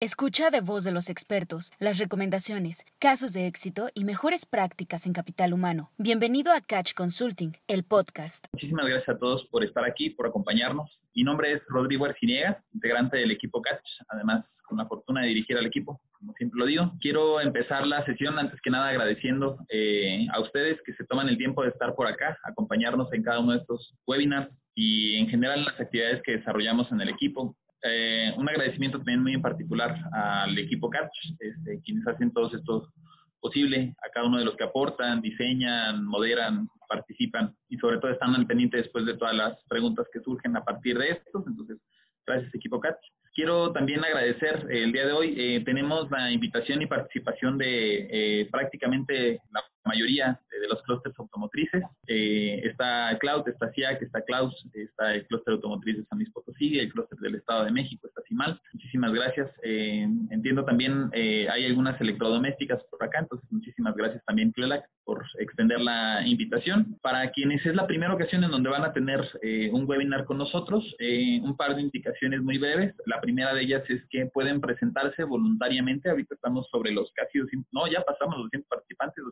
Escucha de voz de los expertos las recomendaciones, casos de éxito y mejores prácticas en capital humano. Bienvenido a Catch Consulting, el podcast. Muchísimas gracias a todos por estar aquí, por acompañarnos. Mi nombre es Rodrigo Arciniegas, integrante del equipo Catch, además con la fortuna de dirigir al equipo, como siempre lo digo. Quiero empezar la sesión antes que nada agradeciendo eh, a ustedes que se toman el tiempo de estar por acá, acompañarnos en cada uno de estos webinars y en general las actividades que desarrollamos en el equipo. Eh, un agradecimiento también muy en particular al equipo Catch, este, quienes hacen todos estos posible, a cada uno de los que aportan, diseñan, moderan, participan y sobre todo están al pendiente después de todas las preguntas que surgen a partir de estos. Entonces, gracias equipo Catch. Quiero también agradecer eh, el día de hoy. Eh, tenemos la invitación y participación de eh, prácticamente la mayoría de los clústeres automotrices. está Cloud, está SIAC, está Klaus, está el clúster automotriz de San Luis Potosí, el clúster del Estado de México, está CIMAL. Muchísimas gracias. entiendo también hay algunas electrodomésticas por acá, entonces muchísimas gracias también, Clelac, por extender la invitación. Para quienes es la primera ocasión en donde van a tener un webinar con nosotros, un par de indicaciones muy breves. La primera de ellas es que pueden presentarse voluntariamente. Ahorita estamos sobre los casi 200, no, ya pasamos los 200 participantes,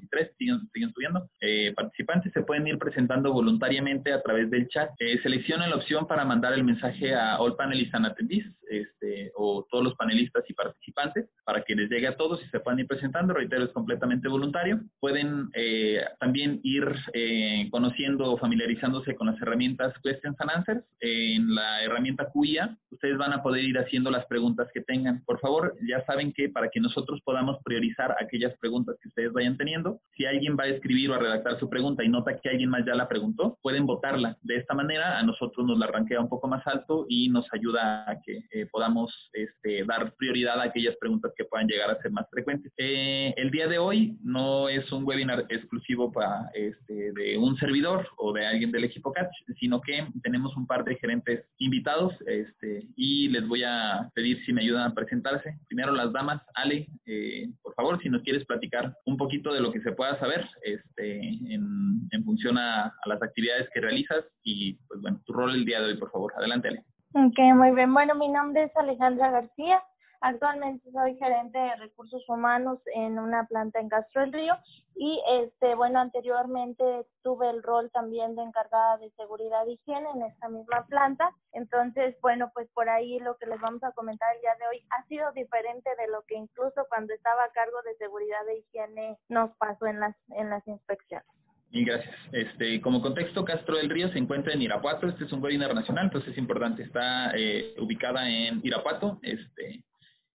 223, siguen, siguen subiendo. Eh, participantes se pueden ir presentando voluntariamente a través del chat. Eh, seleccionen la opción para mandar el mensaje a All Panelists and Attendees este, o todos los panelistas y participantes para que les llegue a todos y se puedan ir presentando. Reitero, es completamente voluntario. Pueden eh, también ir eh, conociendo o familiarizándose con las herramientas Questions and Answers. en la herramienta QIA, ustedes van a poder ir haciendo las preguntas que tengan. Por favor, ya saben que para que nosotros podamos priorizar aquellas preguntas que ustedes vayan teniendo, si alguien va a escribir o a redactar su pregunta y nota que alguien más ya la preguntó, pueden votarla. De esta manera, a nosotros nos la arranquea un poco más alto y nos ayuda a que eh, podamos este, dar prioridad a aquellas preguntas que puedan llegar a ser más frecuentes. Eh, el día de hoy no es un webinar exclusivo para este, de un servidor o de alguien del equipo Catch, sino que tenemos un par de gerentes invitados este, y les voy a pedir si me ayudan a presentarse. Primero las damas, Ale, eh, por favor, si nos quieres platicar un poquito de lo que se pueda saber este, en, en función a, a las actividades que realizas y pues bueno, tu rol el día de hoy, por favor. Adelante, Ale. Ok, muy bien. Bueno, mi nombre es Alejandra García. Actualmente soy gerente de recursos humanos en una planta en Castro del Río y este bueno anteriormente tuve el rol también de encargada de seguridad y higiene en esta misma planta. Entonces, bueno, pues por ahí lo que les vamos a comentar el día de hoy ha sido diferente de lo que incluso cuando estaba a cargo de seguridad e higiene nos pasó en las en las inspecciones. Mil gracias. Este, como contexto, Castro del Río se encuentra en Irapuato. Este es un webinar nacional, entonces es importante. Está eh, ubicada en Irapuato. Este,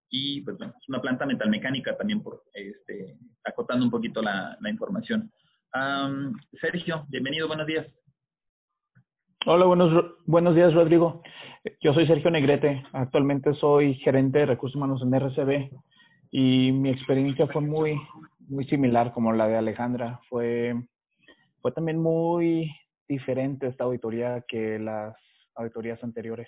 y pues bueno, es una planta metalmecánica también por este, acotando un poquito la, la información. Sergio, bienvenido, buenos días. Hola, buenos, buenos días, Rodrigo. Yo soy Sergio Negrete. Actualmente soy gerente de recursos humanos en RCB y mi experiencia fue muy, muy similar como la de Alejandra. Fue fue también muy diferente esta auditoría que las auditorías anteriores.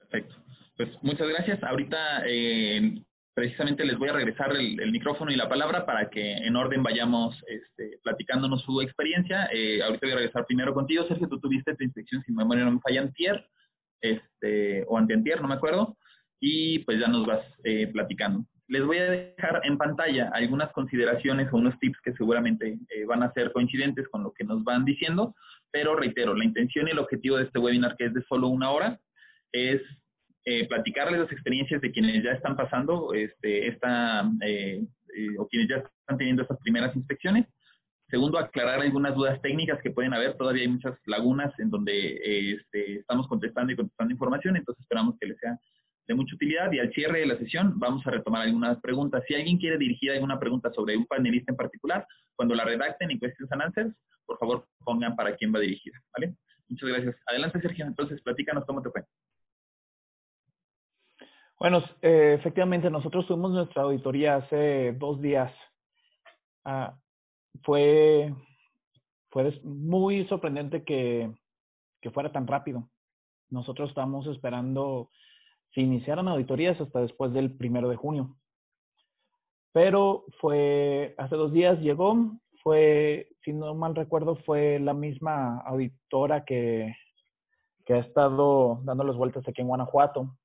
Perfecto. Pues muchas gracias. Ahorita eh, precisamente les voy a regresar el, micrófono y la palabra para que en orden vayamos este, platicándonos su experiencia. Eh, ahorita voy a regresar primero contigo, Sergio. Tú tuviste tu inspección, si memoria no me falla, antier, este, o antientier, no me acuerdo. Y pues ya nos vas eh, platicando. Les voy a dejar en pantalla algunas consideraciones o unos tips que seguramente eh, van a ser coincidentes con lo que nos van diciendo, pero reitero, la intención y el objetivo de este webinar, que es de solo una hora, es eh, platicarles las experiencias de quienes ya están pasando este, esta, eh, o quienes ya están teniendo estas primeras inspecciones. Segundo, aclarar algunas dudas técnicas que pueden haber. Todavía hay muchas lagunas en donde este, estamos contestando y contestando información, entonces esperamos que les sea de mucha utilidad y al cierre de la sesión vamos a retomar algunas preguntas. Si alguien quiere dirigir alguna pregunta sobre un panelista en particular, cuando la redacten en Questions and Answers, por favor pongan para quién va dirigida, ¿vale? Muchas gracias. Adelante, Sergio. Entonces, platícanos cómo te fue. Bueno, eh, efectivamente, nosotros tuvimos nuestra auditoría hace dos días. Ah, fue, fue muy sorprendente que, que fuera tan rápido. Nosotros estamos esperando se iniciaron auditorías hasta después del primero de junio. Pero fue, hace dos días llegó, fue, si no mal recuerdo, fue la misma auditora que, que ha estado dando las vueltas aquí en Guanajuato.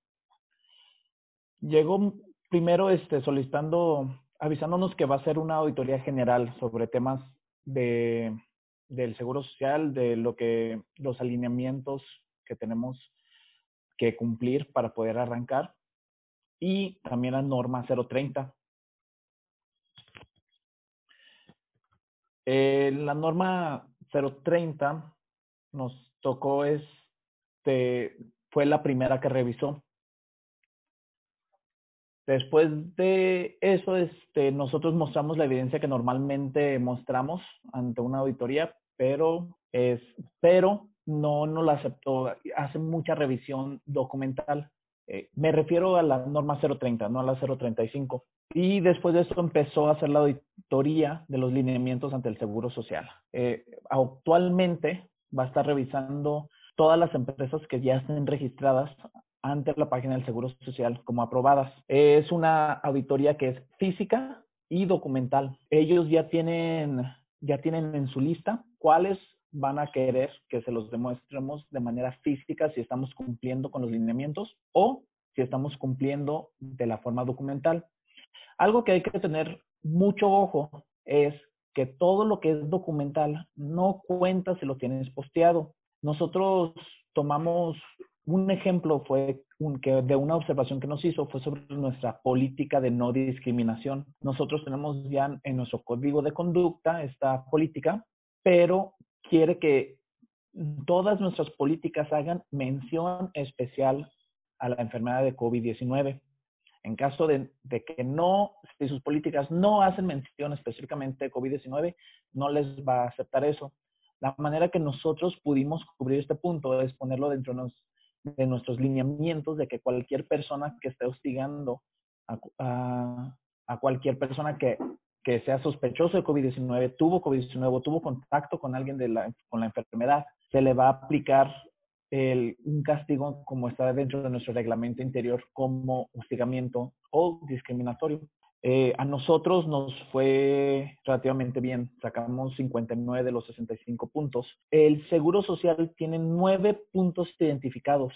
llegó primero este, solicitando, avisándonos que va a ser una auditoría general sobre temas de, del Seguro Social, de lo que los alineamientos que tenemos que cumplir para poder arrancar y también la norma 030. Eh, la norma 030 nos tocó, este, fue la primera que revisó. Después de eso, este, nosotros mostramos la evidencia que normalmente mostramos ante una auditoría, pero, es, pero no nos la aceptó. Hace mucha revisión documental. Eh, me refiero a la norma 030, no a la 035. Y después de eso empezó a hacer la auditoría de los lineamientos ante el Seguro Social. Eh, actualmente va a estar revisando todas las empresas que ya estén registradas ante la página del Seguro Social como aprobadas. Es una auditoría que es física y documental. Ellos ya tienen, ya tienen en su lista cuáles van a querer que se los demuestremos de manera física si estamos cumpliendo con los lineamientos o si estamos cumpliendo de la forma documental. Algo que hay que tener mucho ojo es que todo lo que es documental no cuenta si lo tienes posteado. Nosotros tomamos un ejemplo fue que de una observación que nos hizo fue sobre nuestra política de no discriminación. Nosotros tenemos ya en nuestro código de conducta esta política, pero quiere que todas nuestras políticas hagan mención especial a la enfermedad de COVID-19. En caso de, que no, si sus políticas no hacen mención específicamente de COVID-19, no les va a aceptar eso. La manera que nosotros pudimos cubrir este punto es ponerlo dentro de, nuestros lineamientos de que cualquier persona que esté hostigando a, a, cualquier persona que, que, sea sospechoso de COVID-19, tuvo COVID-19 o tuvo contacto con alguien de la, con la enfermedad, se le va a aplicar el, un castigo como está dentro de nuestro reglamento interior como hostigamiento o discriminatorio. Eh, a nosotros nos fue relativamente bien, sacamos 59 de los 65 puntos. El Seguro Social tiene nueve puntos identificados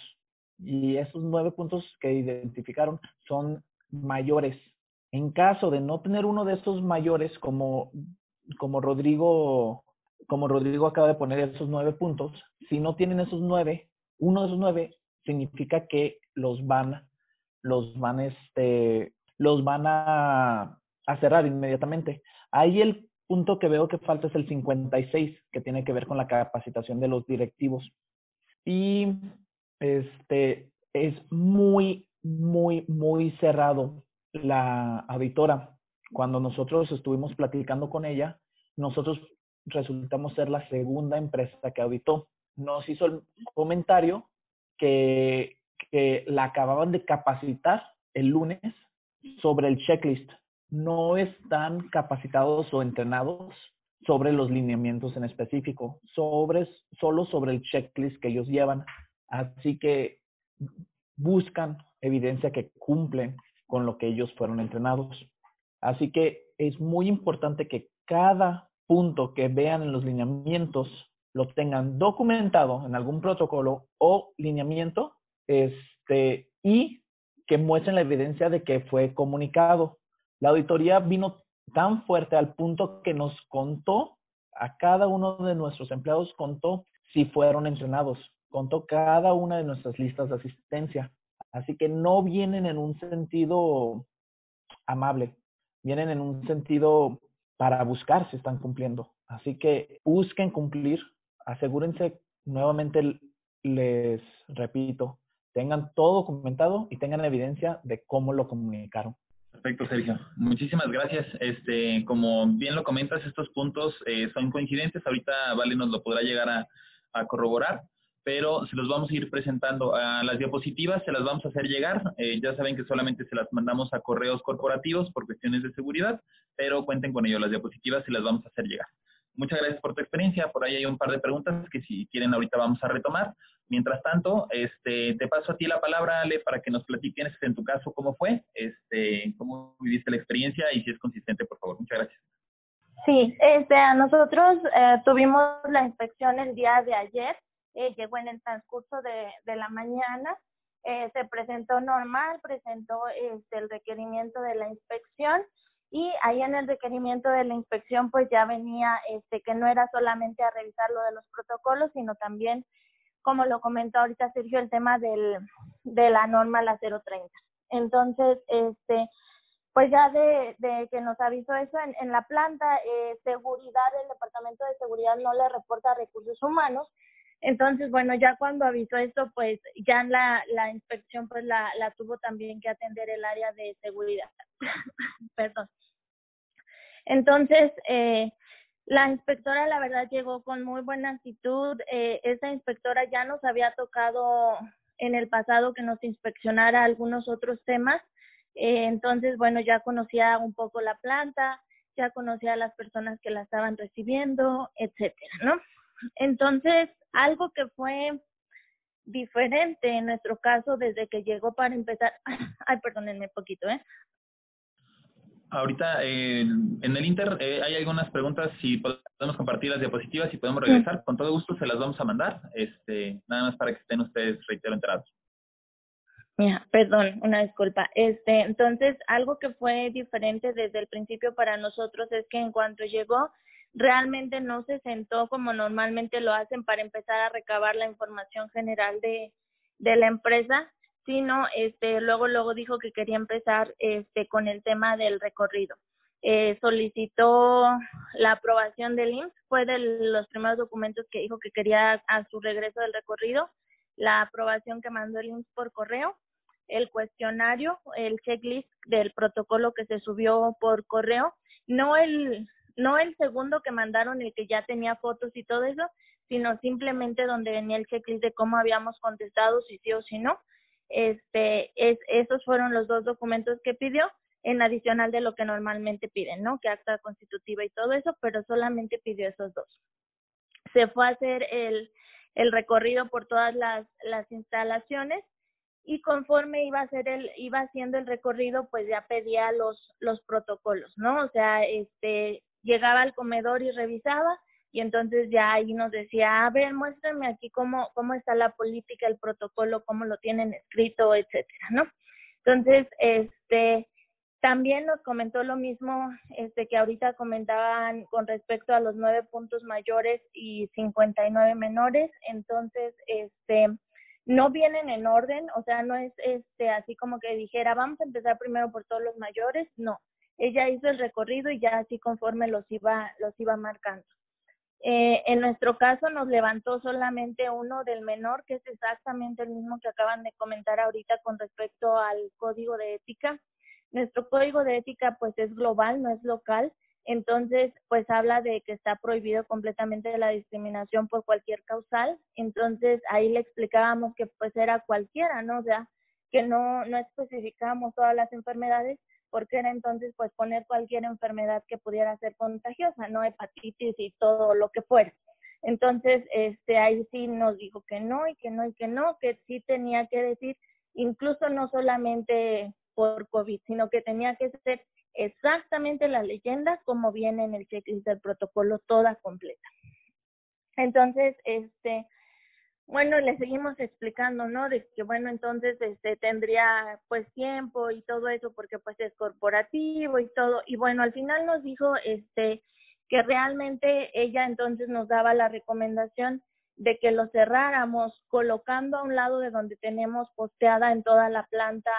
y esos nueve puntos que identificaron son mayores. En caso de no tener uno de esos mayores, como, como Rodrigo, como Rodrigo acaba de poner esos nueve puntos, si no tienen esos nueve, uno de esos nueve significa que los van, los van, este, los van a, cerrar inmediatamente. Ahí el punto que veo que falta es el 56, que tiene que ver con la capacitación de los directivos. Y este es muy, muy, muy cerrado la auditora. Cuando nosotros estuvimos platicando con ella, nosotros resultamos ser la segunda empresa que auditó. Nos hizo el comentario que, que la acababan de capacitar el lunes sobre el checklist. No están capacitados o entrenados sobre los lineamientos en específico, sobre, solo sobre el checklist que ellos llevan. Así que buscan evidencia que cumplen con lo que ellos fueron entrenados. Así que es muy importante que cada punto que vean en los lineamientos lo tengan documentado en algún protocolo o lineamiento este, y que muestren la evidencia de que fue comunicado. La auditoría vino tan fuerte al punto que nos contó, a cada uno de nuestros empleados contó si fueron entrenados, contó cada una de nuestras listas de asistencia. Así que no vienen en un sentido amable, vienen en un sentido para buscar si están cumpliendo. Así que busquen cumplir, asegúrense, nuevamente les repito, tengan todo documentado y tengan evidencia de cómo lo comunicaron. Perfecto, Sergio. Muchísimas gracias. Este, como bien lo comentas, estos puntos eh, son coincidentes. Ahorita Vale nos lo podrá llegar a, corroborar, pero se los vamos a ir presentando. A las diapositivas se las vamos a hacer llegar. Eh, ya saben que solamente se las mandamos a correos corporativos por cuestiones de seguridad, pero cuenten con ello. Las diapositivas se las vamos a hacer llegar. Muchas gracias por tu experiencia. Por ahí hay un par de preguntas que si quieren ahorita vamos a retomar. Mientras tanto, este, te paso a ti la palabra, Ale, para que nos platiques en tu caso cómo fue, este, cómo viviste la experiencia y si es consistente, por favor. Muchas gracias. Sí, este, nosotros eh, tuvimos la inspección el día de ayer, eh, llegó en el transcurso de, de la mañana eh, se presentó normal, presentó este, el requerimiento de la inspección y ahí en el requerimiento de la inspección pues ya venía este que no era solamente a revisar lo de los protocolos, sino también como lo comentó ahorita Sergio el tema del de la norma la 030. Entonces, este pues ya de, de que nos avisó eso en, en la planta, eh, seguridad, el departamento de seguridad no le reporta recursos humanos. Entonces, bueno, ya cuando avisó esto, pues ya la, la inspección pues la, la tuvo también que atender el área de seguridad. Perdón. Entonces, eh, la inspectora, la verdad, llegó con muy buena actitud. Eh, inspectora ya nos había tocado en el pasado que nos inspeccionara algunos otros temas eh, entonces, bueno, ya conocía un poco la planta, ya conocía a las personas que la estaban recibiendo, etcétera, ¿no? Entonces, algo que fue diferente en nuestro caso desde que llegó para empezar, ay, perdónenme un poquito, ¿eh? Ahorita eh, en el Inter eh, hay algunas preguntas, si podemos compartir las diapositivas y podemos regresar, con todo gusto se las vamos a mandar, este, nada más para que estén ustedes, reitero, enterados. Ya, perdón, una disculpa. Este, entonces, algo que fue diferente desde el principio para nosotros es que en cuanto llegó, realmente no se sentó como normalmente lo hacen para empezar a recabar la información general de, de la empresa, sino este, luego, luego dijo que quería empezar este, con el tema del recorrido. Eh, solicitó la aprobación del IMSS, fue de los primeros documentos que dijo que quería a su regreso del recorrido, la aprobación que mandó el IMSS por correo el cuestionario, el checklist del protocolo que se subió por correo, no el no el segundo que mandaron el que ya tenía fotos y todo eso, sino simplemente donde venía el checklist de cómo habíamos contestado si sí o si no. Este es esos fueron los dos documentos que pidió en adicional de lo que normalmente piden, ¿no? Que acta constitutiva y todo eso, pero solamente pidió esos dos. Se fue a hacer el el recorrido por todas las las instalaciones y conforme iba a hacer el iba haciendo el recorrido pues ya pedía los los protocolos no o sea este llegaba al comedor y revisaba y entonces ya ahí nos decía a ver muéstrame aquí cómo cómo está la política el protocolo cómo lo tienen escrito etcétera no entonces este también nos comentó lo mismo este que ahorita comentaban con respecto a los nueve puntos mayores y cincuenta y nueve menores entonces este no vienen en orden, o sea, no es este así como que dijera, vamos a empezar primero por todos los mayores, no. Ella hizo el recorrido y ya así conforme los iba los iba marcando. Eh, en nuestro caso nos levantó solamente uno del menor, que es exactamente el mismo que acaban de comentar ahorita con respecto al código de ética. Nuestro código de ética pues es global, no es local entonces, pues habla de que está prohibido completamente la discriminación por cualquier causal. Entonces, ahí le explicábamos que pues era cualquiera, ¿no? Sea, que no, no especificábamos todas las enfermedades porque era entonces pues poner cualquier enfermedad que pudiera ser contagiosa, no hepatitis y todo lo que fuera. Entonces, este, ahí sí nos dijo que no y que no y que no, que sí tenía que decir, incluso no solamente por COVID, sino que tenía que ser exactamente la leyenda como viene en el checklist del protocolo toda completa. Entonces, este, bueno, le seguimos explicando, ¿no? De que bueno, entonces este tendría pues tiempo y todo eso porque pues es corporativo y todo y bueno, al final nos dijo este que realmente ella entonces nos daba la recomendación de que lo cerráramos colocando a un lado de donde tenemos posteada en toda la planta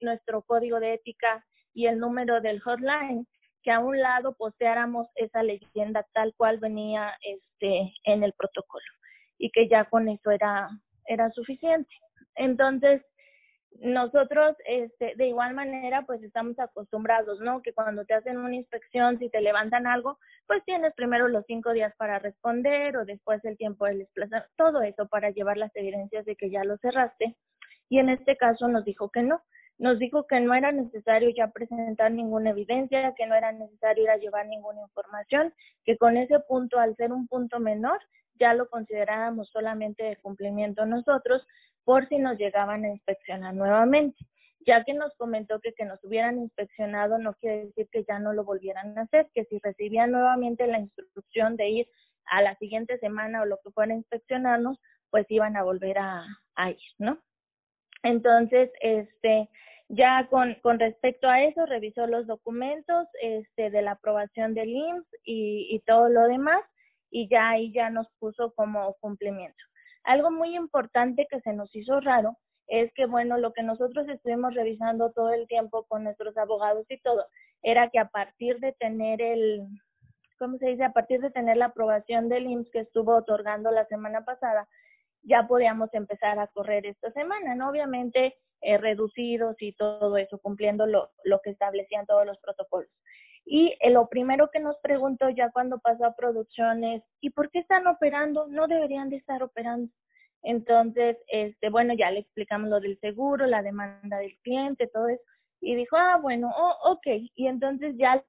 nuestro código de ética y el número del hotline, que a un lado posteáramos esa leyenda tal cual venía este en el protocolo y que ya con eso era era suficiente. Entonces, nosotros este de igual manera pues estamos acostumbrados, ¿no? Que cuando te hacen una inspección, si te levantan algo, pues tienes primero los cinco días para responder o después el tiempo de desplazar, todo eso para llevar las evidencias de que ya lo cerraste. Y en este caso nos dijo que no, nos dijo que no era necesario ya presentar ninguna evidencia, que no era necesario ir a llevar ninguna información, que con ese punto, al ser un punto menor, ya lo considerábamos solamente de cumplimiento nosotros por si nos llegaban a inspeccionar nuevamente. Ya que nos comentó que que nos hubieran inspeccionado no quiere decir que ya no lo volvieran a hacer, que si recibían nuevamente la instrucción de ir a la siguiente semana o lo que fuera a inspeccionarnos, pues iban a volver a, ir, ¿no? Entonces, este, ya con, con respecto a eso, revisó los documentos este, de la aprobación del IMSS y, y todo lo demás, y ya ahí ya nos puso como cumplimiento. Algo muy importante que se nos hizo raro es que, bueno, lo que nosotros estuvimos revisando todo el tiempo con nuestros abogados y todo, era que a partir de tener el, ¿cómo se dice? A partir de tener la aprobación del IMSS que estuvo otorgando la semana pasada, ya podíamos empezar a correr esta semana, ¿no? Obviamente eh, reducidos y todo eso, cumpliendo lo, lo que establecían todos los protocolos. Y eh, lo primero que nos preguntó ya cuando pasó a producción es, ¿y por qué están operando? No deberían de estar operando. Entonces, este, bueno, ya le explicamos lo del seguro, la demanda del cliente, todo eso. Y dijo, ah, bueno, oh, ok. Y entonces ya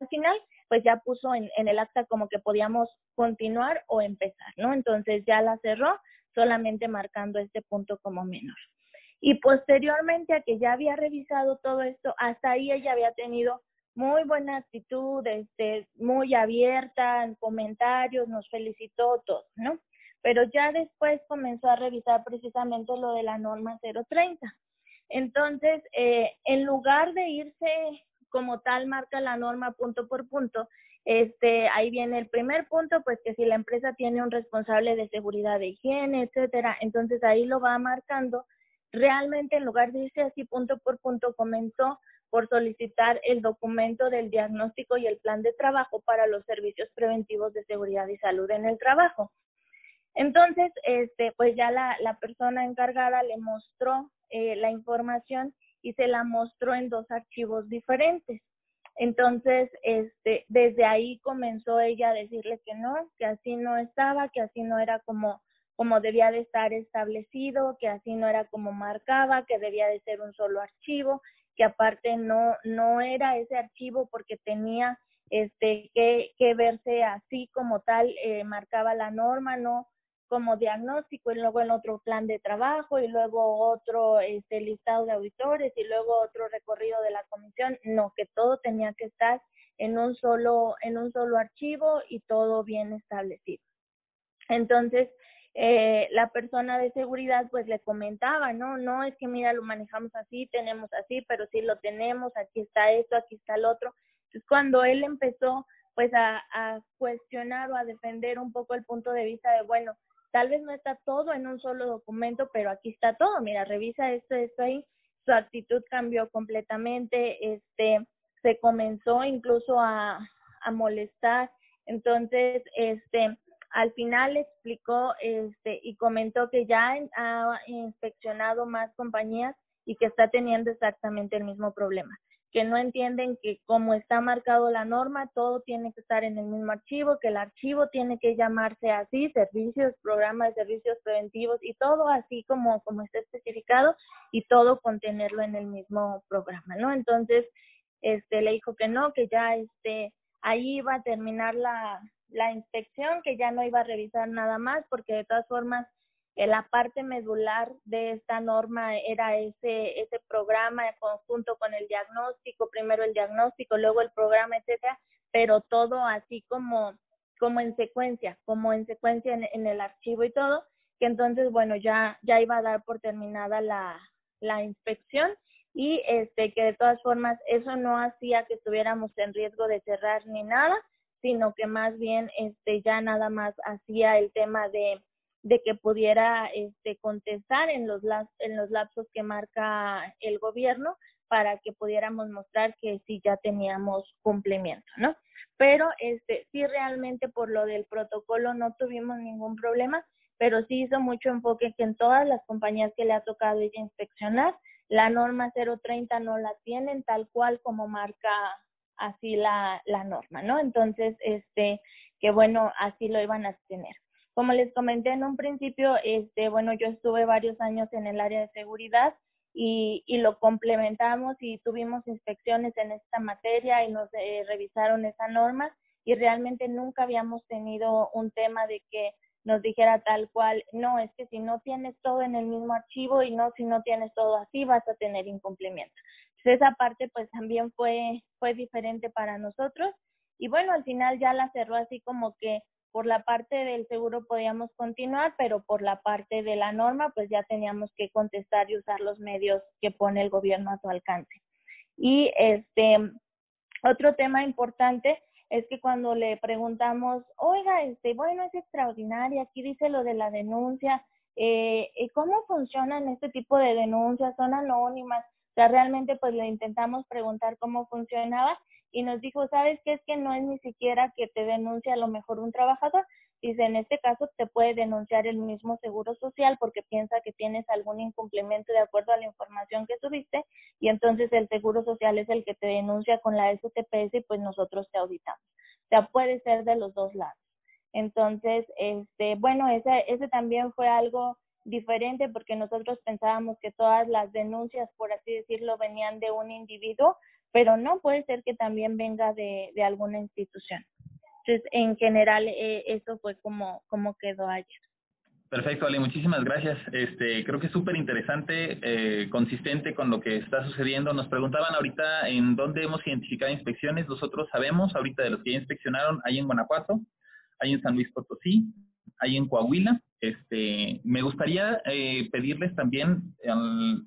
al final, pues ya puso en, en el acta como que podíamos continuar o empezar, ¿no? Entonces ya la cerró, solamente marcando este punto como menor. Y posteriormente a que ya había revisado todo esto, hasta ahí ella había tenido muy buena actitud, este, muy abierta en comentarios, nos felicitó todo, ¿no? Pero ya después comenzó a revisar precisamente lo de la norma 030. Entonces, eh, en lugar de irse como tal marca la norma punto por punto, este, ahí viene el primer punto, pues que si la empresa tiene un responsable de seguridad de higiene, etcétera, entonces ahí lo va marcando. Realmente en lugar de irse así punto por punto, comenzó por solicitar el documento del diagnóstico y el plan de trabajo para los servicios preventivos de seguridad y salud en el trabajo. Entonces, este, pues ya la, persona encargada le mostró eh, la información y se la mostró en dos archivos diferentes. Entonces, este, desde ahí comenzó ella a decirle que no, que así no estaba, que así no era como, como debía de estar establecido, que así no era como marcaba, que debía de ser un solo archivo que aparte no, no era ese archivo porque tenía este que, que verse así como tal, eh, marcaba la norma, no como diagnóstico y luego el otro plan de trabajo y luego otro este listado de auditores y luego otro recorrido de la comisión, no, que todo tenía que estar en un solo en un solo archivo y todo bien establecido. Entonces, eh, la persona de seguridad pues le comentaba, no, no es que mira, lo manejamos así, tenemos así, pero sí lo tenemos, aquí está esto, aquí está el otro. Entonces cuando él empezó pues a, cuestionar o a defender un poco el punto de vista de, bueno, tal vez no está todo en un solo documento, pero aquí está todo, mira, revisa esto, esto ahí, su actitud cambió completamente, este, se comenzó incluso a molestar, entonces, este, al final explicó este, y comentó que ya ha inspeccionado más compañías y que está teniendo exactamente el mismo problema, que no entienden que como está marcado la norma, todo tiene que estar en el mismo archivo, que el archivo tiene que llamarse así, servicios, programas de servicios preventivos y todo así como, como está especificado y todo contenerlo en el mismo programa, ¿no? Entonces, este, le dijo que no, que ya este, ahí iba a terminar la, la inspección, que ya no iba a revisar nada más, porque de todas formas eh, la parte medular de esta norma era ese, ese programa conjunto con el diagnóstico, primero el diagnóstico, luego el programa, etcétera, pero todo así como, como en secuencia, como en secuencia en, en el archivo y todo, que entonces, bueno, ya, ya iba a dar por terminada la, la inspección y este que de todas formas eso no hacía que estuviéramos en riesgo de cerrar ni nada, sino que más bien este ya nada más hacía el tema de, de que pudiera este contestar en los en los lapsos que marca el gobierno para que pudiéramos mostrar que sí ya teníamos cumplimiento, ¿no? Pero este sí realmente por lo del protocolo no tuvimos ningún problema, pero sí hizo mucho enfoque que en todas las compañías que le ha tocado ella inspeccionar, la norma 030 no la tienen tal cual como marca así la, la norma, ¿no? Entonces, este, que bueno, así lo iban a tener. Como les comenté en un principio, este, bueno, yo estuve varios años en el área de seguridad y, y lo complementamos y tuvimos inspecciones en esta materia y nos eh, revisaron esa norma y realmente nunca habíamos tenido un tema de que nos dijera tal cual, no, es que si no tienes todo en el mismo archivo y no, si no tienes todo así, vas a tener incumplimiento esa parte pues también fue, fue diferente para nosotros. Y bueno, al final ya la cerró así como que por la parte del seguro podíamos continuar, pero por la parte de la norma, pues ya teníamos que contestar y usar los medios que pone el gobierno a su alcance. Y este otro tema importante es que cuando le preguntamos, oiga, este, bueno, es extraordinaria, aquí dice lo de la denuncia, eh, ¿cómo funcionan este tipo de denuncias? ¿Son anónimas? O sea, realmente pues le intentamos preguntar cómo funcionaba y nos dijo, ¿sabes qué? Es que no es ni siquiera que te denuncie a lo mejor un trabajador. Dice, en este caso te puede denunciar el mismo Seguro Social porque piensa que tienes algún incumplimiento de acuerdo a la información que tuviste y entonces el Seguro Social es el que te denuncia con la STPS y pues nosotros te auditamos. O sea, puede ser de los dos lados. Entonces, este, bueno, ese, ese también fue algo diferente porque nosotros pensábamos que todas las denuncias, por así decirlo, venían de un individuo, pero no puede ser que también venga de, de alguna institución. Entonces, en general, eh, eso fue como, como quedó ayer. Perfecto, Ale, muchísimas gracias. Este, creo que es súper interesante, eh, consistente con lo que está sucediendo. Nos preguntaban ahorita en dónde hemos identificado inspecciones. Nosotros sabemos ahorita de los que ya inspeccionaron, hay en Guanajuato, hay en San Luis Potosí, hay en Coahuila. Este, me gustaría eh, pedirles también,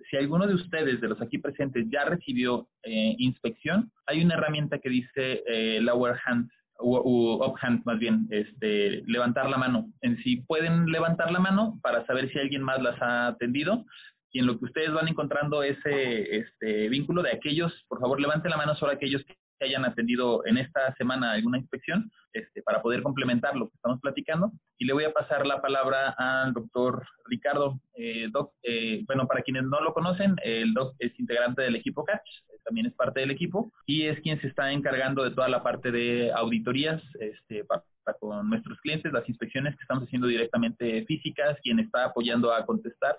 si alguno de ustedes, de los aquí presentes, ya recibió eh, inspección, hay una herramienta que dice eh, lower hand o up hand más bien, este, levantar la mano. En si pueden levantar la mano para saber si alguien más las ha atendido y en lo que ustedes van encontrando ese este, vínculo de aquellos, por favor levanten la mano solo aquellos que hayan atendido en esta semana alguna inspección este, para poder complementar lo que estamos platicando. Y le voy a pasar la palabra al doctor Ricardo. Eh, doc, eh, bueno, para quienes no lo conocen, el doc es integrante del equipo CATCH, también es parte del equipo y es quien se está encargando de toda la parte de auditorías este, para, con nuestros clientes, las inspecciones que estamos haciendo directamente físicas, quien está apoyando a contestar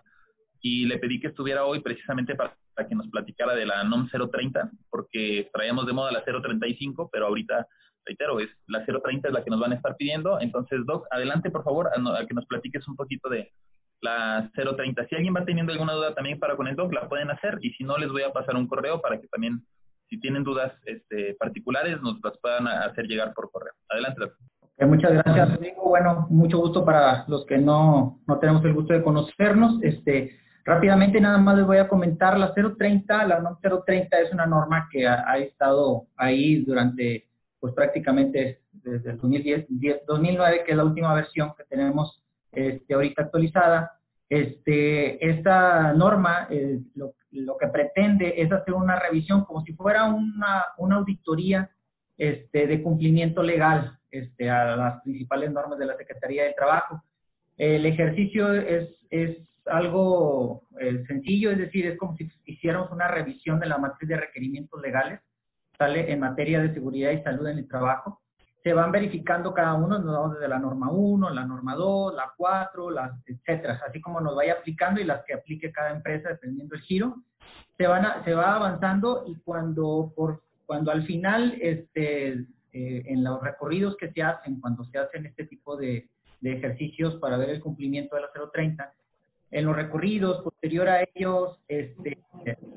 y le pedí que estuviera hoy precisamente para, que nos platicara de la NOM 030, porque traíamos de moda la 035, pero ahorita, reitero, es la 030 es la que nos van a estar pidiendo. Entonces, Doc, adelante, por favor, a, que nos platiques un poquito de la 030. Si alguien va teniendo alguna duda también para con el Doc, la pueden hacer, y si no, les voy a pasar un correo para que también, si tienen dudas este, particulares, nos las puedan hacer llegar por correo. Adelante, Doc. muchas gracias, Rodrigo. Bueno, mucho gusto para los que no, no tenemos el gusto de conocernos. Este, Rápidamente nada más les voy a comentar la 030, la NOM 030 es una norma que ha, estado ahí durante pues prácticamente desde el 2010, 2009 que es la última versión que tenemos este, ahorita actualizada. Este, esta norma eh, lo, lo, que pretende es hacer una revisión como si fuera una, una auditoría este, de cumplimiento legal este, a las principales normas de la Secretaría del Trabajo. El ejercicio es, es algo eh, sencillo, es decir, es como si hiciéramos una revisión de la matriz de requerimientos legales, sale en materia de seguridad y salud en el trabajo. Se van verificando cada uno, nos desde la norma 1, la norma 2, la 4, las, etcétera, así como nos vaya aplicando y las que aplique cada empresa dependiendo del giro. Se, van se va avanzando y cuando, por, cuando al final, este, eh, en los recorridos que se hacen, cuando se hacen este tipo de, de ejercicios para ver el cumplimiento de la 030, en los recorridos, posterior a ellos, este,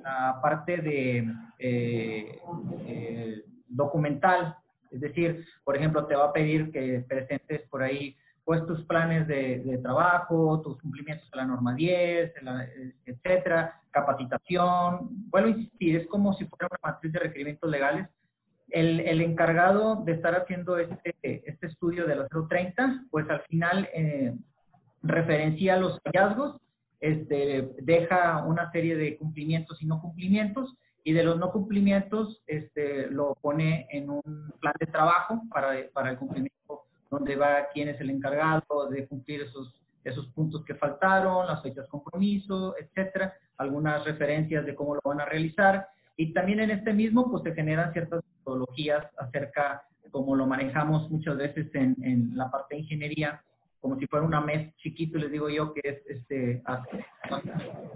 la parte de eh, eh, documental, es decir, por ejemplo, te va a pedir que presentes por ahí pues tus planes de, trabajo, tus cumplimientos a la norma 10, etcétera, capacitación. Vuelvo a insistir, es como si fuera una matriz de requerimientos legales. El, el encargado de estar haciendo este, este estudio de la 030, pues al final eh, referencia los hallazgos este, deja una serie de cumplimientos y no cumplimientos y de los no cumplimientos este, lo pone en un plan de trabajo para, para el cumplimiento donde va quién es el encargado de cumplir esos, esos puntos que faltaron, las fechas compromiso, etcétera, algunas referencias de cómo lo van a realizar. Y también en este mismo pues se generan ciertas metodologías acerca de cómo lo manejamos muchas veces en, en la parte de ingeniería como si fuera una mes chiquito, les digo yo, que es este,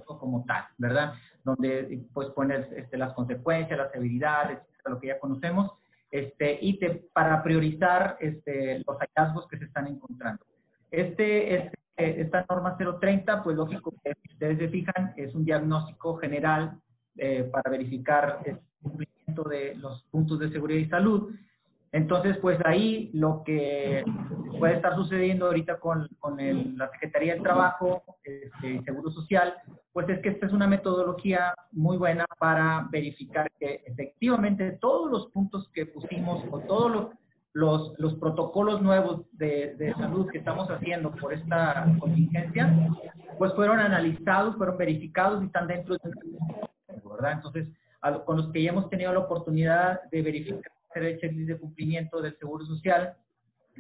como tal, ¿verdad? Donde pues pones este, las consecuencias, las severidades, lo que ya conocemos, este, y te, para priorizar este, los hallazgos que se están encontrando. Este, este, esta norma 030, pues lógico que si ustedes se fijan, es un diagnóstico general eh, para verificar el cumplimiento de los puntos de seguridad y salud. Entonces, pues ahí lo que puede estar sucediendo ahorita con, con la Secretaría del Trabajo este, y Seguro Social, pues es que esta es una metodología muy buena para verificar que efectivamente todos los puntos que pusimos o todos los, los, los protocolos nuevos de, de, salud que estamos haciendo por esta contingencia, pues fueron analizados, fueron verificados y están dentro de ¿verdad? Entonces, con los que ya hemos tenido la oportunidad de verificar el checklist de cumplimiento del Seguro Social,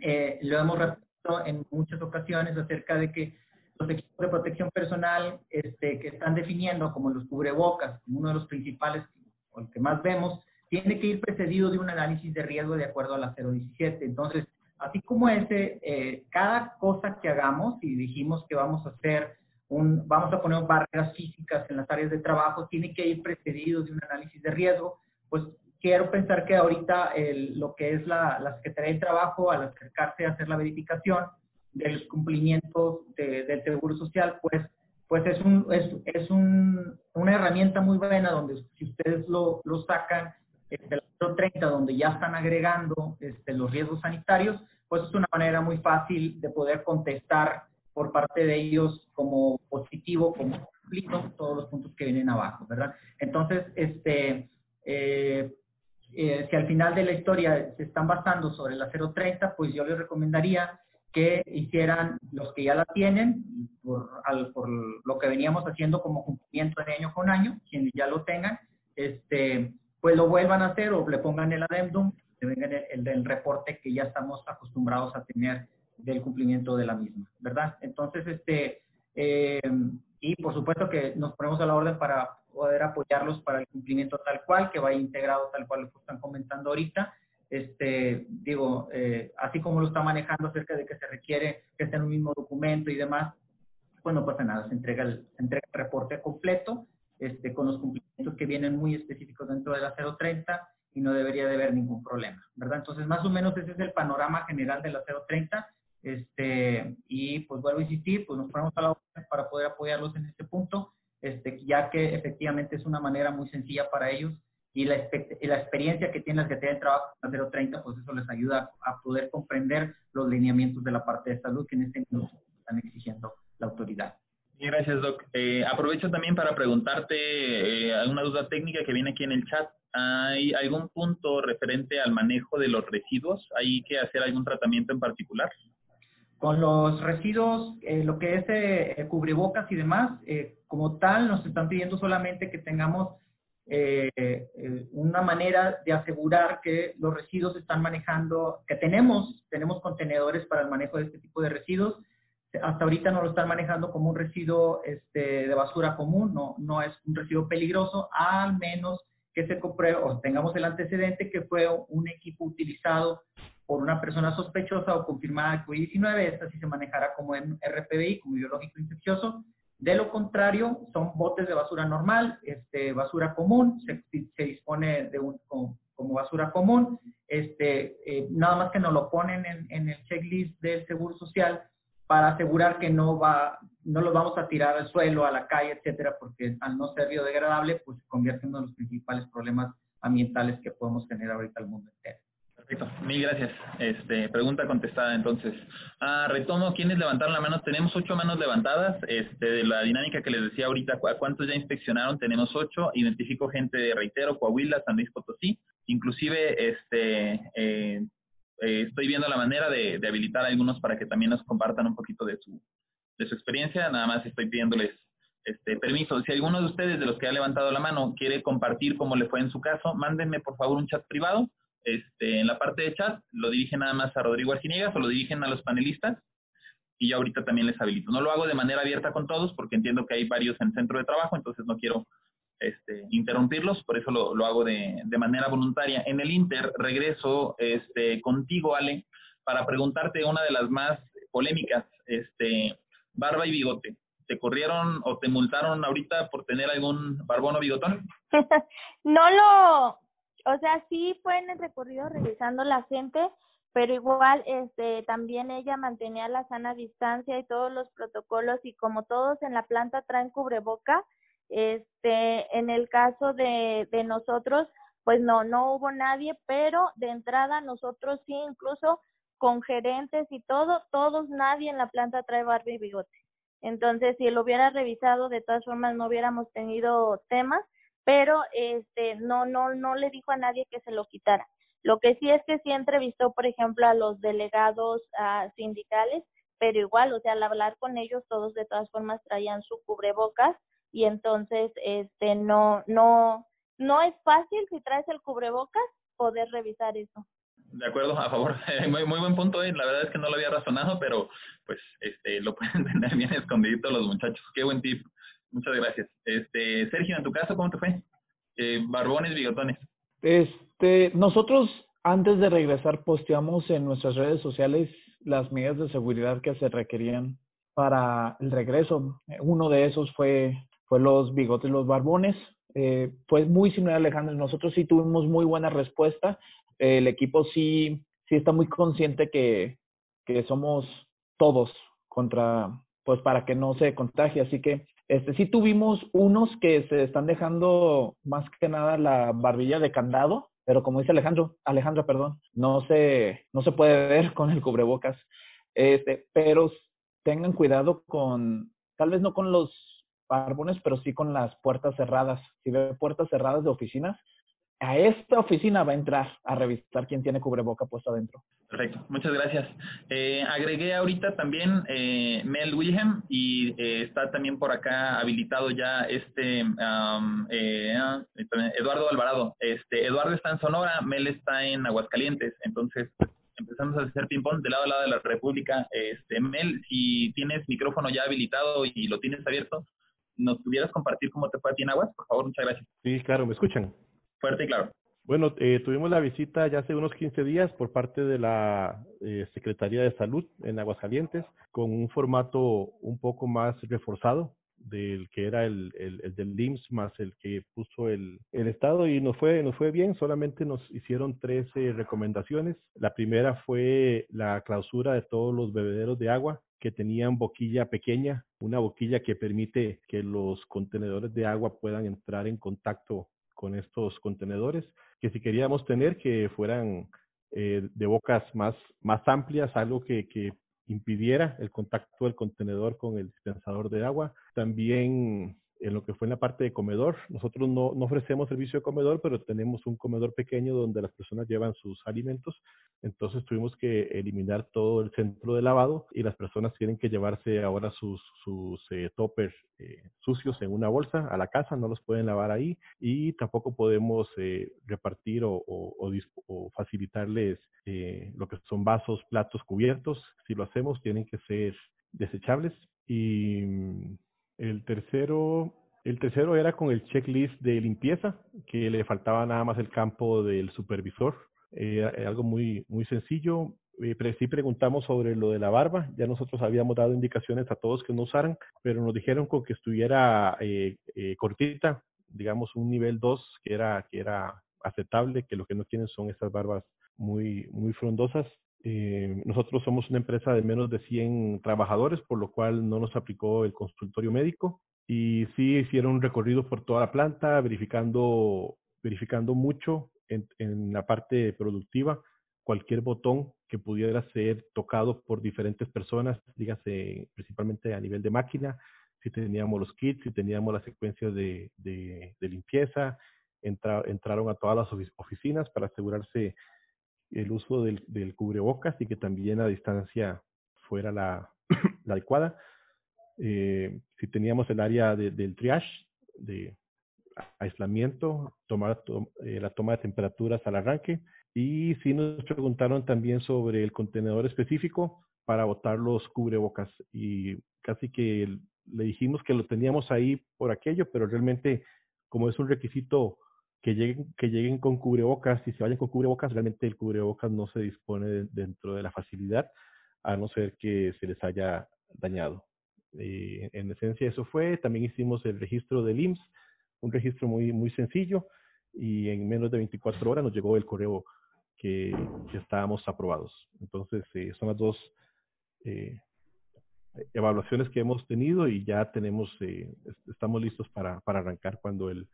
eh, lo hemos repetido en muchas ocasiones acerca de que los equipos de protección personal este, que están definiendo como los cubrebocas, uno de los principales o el que más vemos, tiene que ir precedido de un análisis de riesgo de acuerdo a la 017. Entonces, así como ese, eh, cada cosa que hagamos, y dijimos que vamos a hacer un, vamos a poner barreras físicas en las áreas de trabajo, tiene que ir precedido de un análisis de riesgo, pues quiero pensar que ahorita el, lo que es la, la, Secretaría de Trabajo, al acercarse a hacer la verificación de los cumplimientos del Seguro Social, pues, pues es, un, es, es un, una herramienta muy buena donde si ustedes lo, lo sacan este, el 30, donde ya están agregando este, los riesgos sanitarios, pues es una manera muy fácil de poder contestar por parte de ellos como positivo, como cumplido, todos los puntos que vienen abajo, ¿verdad? Entonces, este, eh, eh, si al final de la historia se están basando sobre la 030, pues yo les recomendaría que hicieran los que ya la tienen, por, al, por lo que veníamos haciendo como cumplimiento de año con año, quienes ya lo tengan, este, pues lo vuelvan a hacer o le pongan el adendum, que vengan el, del reporte que ya estamos acostumbrados a tener del cumplimiento de la misma, ¿verdad? Entonces, este, eh, y por supuesto que nos ponemos a la orden para poder apoyarlos para el cumplimiento tal cual, que vaya integrado tal cual lo están comentando ahorita. Este, digo, eh, así como lo está manejando acerca de que se requiere que esté en un mismo documento y demás, pues no pasa nada, se entrega el, se entrega el reporte completo este, con los cumplimientos que vienen muy específicos dentro de la 030 y no debería de haber ningún problema, ¿verdad? Entonces, más o menos ese es el panorama general de la 030. Este, y pues vuelvo a insistir, pues nos ponemos a la orden para poder apoyarlos en este punto este, ya que efectivamente es una manera muy sencilla para ellos y la, la experiencia que tienen las que tienen trabajo en 030, pues eso les ayuda a poder comprender los lineamientos de la parte de salud que en este momento están exigiendo la autoridad. Gracias, Doc. Eh, aprovecho también para preguntarte eh, alguna duda técnica que viene aquí en el chat. ¿Hay algún punto referente al manejo de los residuos? ¿Hay que hacer algún tratamiento en particular? Con los residuos, eh, lo que es eh, cubrebocas y demás, eh, como tal, nos están pidiendo solamente que tengamos una manera de asegurar que los residuos están manejando, que tenemos, tenemos contenedores para el manejo de este tipo de residuos. Hasta ahorita no lo están manejando como un residuo este, de basura común, no, no es un residuo peligroso, al menos que se compruebe o tengamos el antecedente que fue un equipo utilizado por una persona sospechosa o confirmada de COVID-19, esta sí se manejará como en RPBI, como biológico infeccioso. De lo contrario, son botes de basura normal, este, basura común, se, se dispone de un, como, basura común, este, eh, nada más que nos lo ponen en, en, el checklist del Seguro Social para asegurar que no va, no los vamos a tirar al suelo, a la calle, etcétera, porque al no ser biodegradable, pues se convierte en uno de los principales problemas ambientales que podemos tener ahorita al mundo entero. Perfecto, mil gracias. Este, pregunta contestada entonces. Ah, retomo, ¿quiénes levantaron la mano? Tenemos ocho manos levantadas. Este, de la dinámica que les decía ahorita, ¿cuántos ya inspeccionaron? Tenemos ocho. Identifico gente de Reitero, Coahuila, San Luis Potosí. Inclusive, este, eh, eh, estoy viendo la manera de, habilitar a algunos para que también nos compartan un poquito de su, de su experiencia. Nada más estoy pidiéndoles este, permiso. Si alguno de ustedes, de los que ha levantado la mano, quiere compartir cómo le fue en su caso, mándenme por favor un chat privado este, en la parte de chat, lo dirigen nada más a Rodrigo Arciniegas o lo dirigen a los panelistas y yo ahorita también les habilito. No lo hago de manera abierta con todos porque entiendo que hay varios en centro de trabajo, entonces no quiero este, interrumpirlos, por eso lo, lo hago de, de, manera voluntaria. En el Inter regreso este, contigo, Ale, para preguntarte una de las más polémicas, este, barba y bigote. ¿Te corrieron o te multaron ahorita por tener algún barbón o bigotón? no lo, o sea, sí fue en el recorrido revisando la gente, pero igual este también ella mantenía la sana distancia y todos los protocolos y como todos en la planta traen cubreboca, este en el caso de de nosotros pues no no hubo nadie, pero de entrada nosotros sí incluso con gerentes y todo, todos, nadie en la planta trae barba y bigote. Entonces, si lo hubiera revisado, de todas formas no hubiéramos tenido temas, pero este no no no le dijo a nadie que se lo quitara. Lo que sí es que sí entrevistó, por ejemplo, a los delegados sindicales, pero igual, o sea, al hablar con ellos, todos de todas formas traían su cubrebocas y entonces, este, no, no, no es fácil si traes el cubrebocas poder revisar eso. De acuerdo, a favor. Muy, muy buen punto. ¿eh? La verdad es que no lo había razonado, pero pues este lo pueden tener bien escondidito los muchachos. Qué buen tip. Muchas gracias. Este Sergio, en tu caso, ¿cómo te fue? Eh, barbones, bigotones. Este, nosotros antes de regresar posteamos en nuestras redes sociales las medidas de seguridad que se requerían para el regreso. Uno de esos fue, fue los bigotes, los barbones. Eh, fue muy similar Alejandro. Nosotros sí tuvimos muy buena respuesta. el equipo sí, sí está muy consciente que, que somos todos contra, pues para que no se contagie. Así que este sí tuvimos unos que se están dejando más que nada la barbilla de candado pero como dice Alejandro, Alejandra, perdón, no se, no se puede ver con el cubrebocas. Este, pero tengan cuidado con, tal vez no con los barbones, pero sí con las puertas cerradas. Si ve puertas cerradas de oficinas, a esta oficina va a entrar a revisar quién tiene cubreboca puesto adentro. Perfecto, muchas gracias. Eh, agregué ahorita también eh, Mel Wilhelm y eh, está también por acá habilitado ya este eh, ah, Eduardo Alvarado. Este Eduardo está en Sonora, Mel está en Aguascalientes, entonces empezamos a hacer ping-pong de lado a lado de la República. Este Mel, si tienes micrófono ya habilitado y lo tienes abierto, ¿nos pudieras compartir cómo te fue a ti en Aguas? Por favor, muchas gracias. Sí, claro, ¿me escuchan? Fuerte y claro. Bueno, eh, tuvimos la visita ya hace unos 15 días por parte de la eh, Secretaría de Salud en Aguascalientes con un formato un poco más reforzado del que era el, el, del LIMS más el que puso el, el, Estado y nos fue, nos fue bien, solamente nos hicieron 13 recomendaciones. La primera fue la clausura de todos los bebederos de agua que tenían boquilla pequeña, una boquilla que permite que los contenedores de agua puedan entrar en contacto con estos contenedores, que si queríamos tener que fueran eh, de bocas más, más amplias, algo que, que impidiera el contacto del contenedor con el dispensador de agua. También en lo que fue en la parte de comedor. Nosotros no, no, ofrecemos servicio de comedor, pero tenemos un comedor pequeño donde las personas llevan sus alimentos. Entonces tuvimos que eliminar todo el centro de lavado y las personas tienen que llevarse ahora sus, sus eh, toppers eh, sucios en una bolsa a la casa, no los pueden lavar ahí y tampoco podemos eh, repartir o, o, o, facilitarles eh, lo que son vasos, platos, cubiertos. Si lo hacemos, tienen que ser desechables y el tercero, el tercero era con el checklist de limpieza, que le faltaba nada más el campo del supervisor. Eh, algo muy, muy sencillo. Eh, sí preguntamos sobre lo de la barba. Ya nosotros habíamos dado indicaciones a todos que no usaran, pero nos dijeron con que estuviera eh, eh cortita, digamos un nivel 2, que era, que era aceptable, que lo que no tienen son esas barbas muy, muy frondosas. Eh, nosotros somos una empresa de menos de 100 trabajadores, por lo cual no nos aplicó el consultorio médico y sí hicieron un recorrido por toda la planta, verificando, verificando mucho en, en la parte productiva cualquier botón que pudiera ser tocado por diferentes personas, dígase principalmente a nivel de máquina, si teníamos los kits, si teníamos las secuencias de, de, de limpieza, entra, entraron a todas las oficinas para asegurarse el uso del, del cubrebocas y que también la distancia fuera la, adecuada. Eh, si teníamos el área de, del triage, de aislamiento, tomar eh, la toma de temperaturas al arranque. Y si nos preguntaron también sobre el contenedor específico para botar los cubrebocas. Y casi que le dijimos que lo teníamos ahí por aquello, pero realmente como es un requisito que lleguen, que lleguen con cubrebocas y se vayan con cubrebocas, realmente el cubrebocas no se dispone dentro de la facilidad, a no ser que se les haya dañado. Eh, en esencia eso fue, también hicimos el registro del IMSS, un registro muy, muy sencillo y en menos de 24 horas nos llegó el correo que, que estábamos aprobados. Entonces eh, son las dos eh, evaluaciones que hemos tenido y ya tenemos, eh, estamos listos para, para arrancar cuando el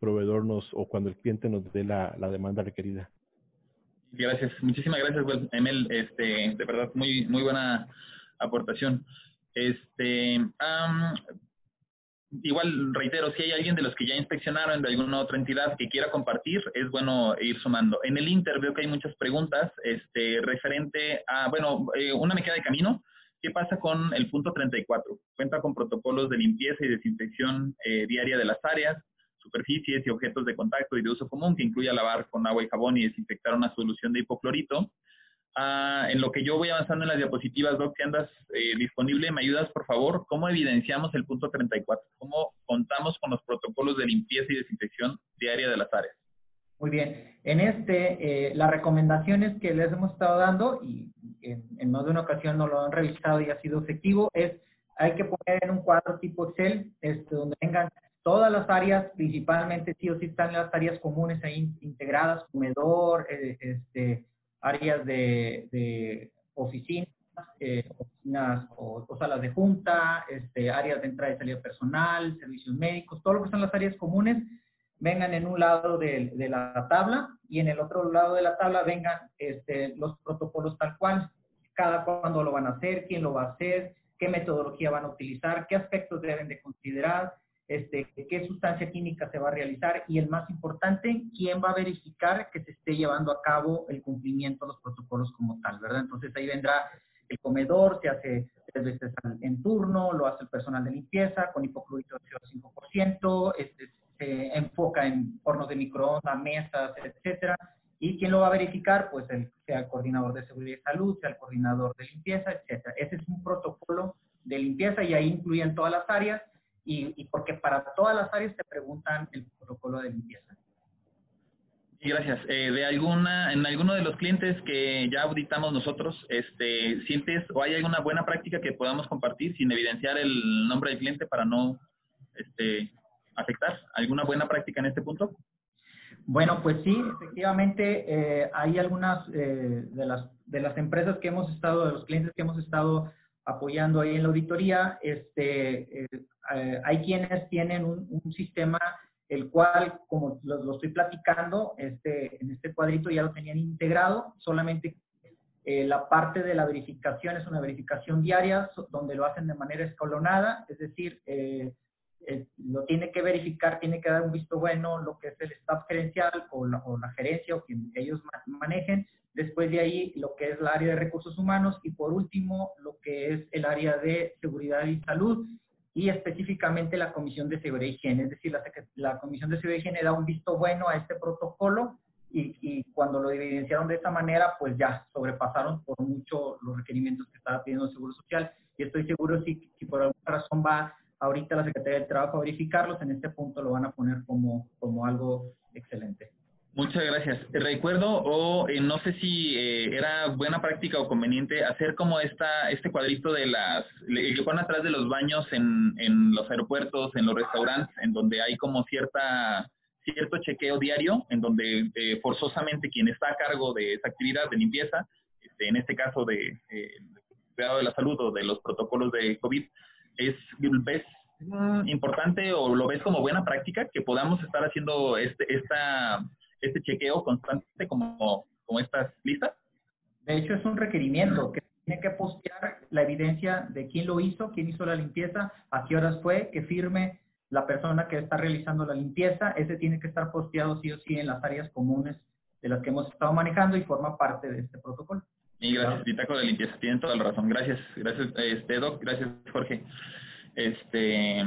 proveedor nos o cuando el cliente nos dé la, la demanda requerida. Gracias, muchísimas gracias, Emel. Este, de verdad, muy, muy buena aportación. Este, igual reitero, si hay alguien de los que ya inspeccionaron de alguna otra entidad que quiera compartir, es bueno ir sumando. En el Inter veo que hay muchas preguntas este, referente a, bueno, eh, una me queda de camino. ¿Qué pasa con el punto 34? Cuenta con protocolos de limpieza y desinfección eh, diaria de las áreas, superficies y objetos de contacto y de uso común, que incluya lavar con agua y jabón y desinfectar una solución de hipoclorito. Ah, en lo que yo voy avanzando en las diapositivas, Doc, que andas eh, disponible, ¿me ayudas, por favor? ¿Cómo evidenciamos el punto 34? ¿Cómo contamos con los protocolos de limpieza y desinfección diaria de las áreas? Muy bien. En este, eh, las recomendaciones que les hemos estado dando, y en, en, más de una ocasión no lo han revisado y ha sido efectivo, es hay que poner en un cuadro tipo Excel, este, donde vengan todas las áreas, principalmente sí o sí están las áreas comunes ahí integradas, comedor, eh, este, áreas de, oficinas, eh, oficinas o, salas de junta, este, áreas de entrada y salida personal, servicios médicos, todo lo que son las áreas comunes, vengan en un lado de, la tabla y en el otro lado de la tabla vengan este, los protocolos tal cual, cada cuándo lo van a hacer, quién lo va a hacer, qué metodología van a utilizar, qué aspectos deben de considerar, este, qué sustancia química se va a realizar y el más importante, quién va a verificar que se esté llevando a cabo el cumplimiento de los protocolos como tal, ¿verdad? Entonces ahí vendrá el comedor, se hace tres veces en turno, lo hace el personal de limpieza con hipoclorito de 0,5%, este, se enfoca en hornos de microondas, mesas, etcétera. ¿Y quién lo va a verificar? Pues el, sea el coordinador de seguridad y salud, sea el coordinador de limpieza, etcétera. Ese es un protocolo de limpieza y ahí incluyen todas las áreas y, porque para todas las áreas te preguntan el protocolo de limpieza. Sí, gracias. Eh, de alguna, en alguno de los clientes que ya auditamos nosotros, este, ¿sientes o hay alguna buena práctica que podamos compartir sin evidenciar el nombre del cliente para no este, afectar? ¿Alguna buena práctica en este punto? Bueno, pues sí, efectivamente eh, hay algunas eh, de, las, de las empresas que hemos estado, de los clientes que hemos estado apoyando ahí en la auditoría, este, eh, eh, hay quienes tienen un, sistema el cual, como lo, estoy platicando, este, en este cuadrito ya lo tenían integrado, solamente eh, la parte de la verificación es una verificación diaria, donde lo hacen de manera escalonada, es decir, lo tiene que verificar, tiene que dar un visto bueno lo que es el staff gerencial o la, o la gerencia o quien ellos manejen, Después de ahí, lo que es el área de recursos humanos y por último, lo que es el área de seguridad y salud y específicamente la Comisión de Seguridad y Higiene. Es decir, la, la Comisión de Seguridad y Higiene da un visto bueno a este protocolo y, y, cuando lo evidenciaron de esa manera, pues ya sobrepasaron por mucho los requerimientos que estaba pidiendo el Seguro Social. Y estoy seguro si, si por alguna razón va ahorita la Secretaría del Trabajo a verificarlos, en este punto lo van a poner como, como algo excelente. Muchas gracias. Recuerdo, o eh, no sé si eh, era buena práctica o conveniente hacer como esta, este cuadrito de las, que ponen atrás de los baños en, en los aeropuertos, en los restaurantes, en donde hay como cierta cierto chequeo diario, en donde eh, forzosamente quien está a cargo de esa actividad de limpieza, este, en este caso de cuidado de la salud o de los protocolos de COVID, es, ¿ves mm, importante o lo ves como buena práctica que podamos estar haciendo este, esta este chequeo constante como, como estas listas? De hecho, es un requerimiento que tiene que postear la evidencia de quién lo hizo, quién hizo la limpieza, a qué horas fue, que firme la persona que está realizando la limpieza. Ese tiene que estar posteado sí o sí en las áreas comunes de las que hemos estado manejando y forma parte de este protocolo. Y gracias, Bitácora de Limpieza. Tienen toda la razón. Gracias, gracias, este, Doc. Gracias, Jorge. Este,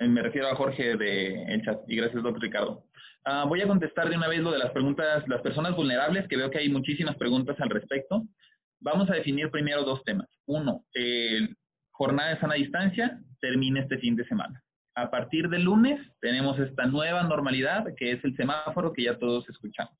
me refiero a Jorge de el chat. Y gracias, Doc Ricardo. Ah, voy a contestar de una vez lo de las preguntas, las personas vulnerables, que veo que hay muchísimas preguntas al respecto. Vamos a definir primero dos temas. Uno, jornada de sana distancia termina este fin de semana. A partir del lunes tenemos esta nueva normalidad, que es el semáforo que ya todos escuchamos.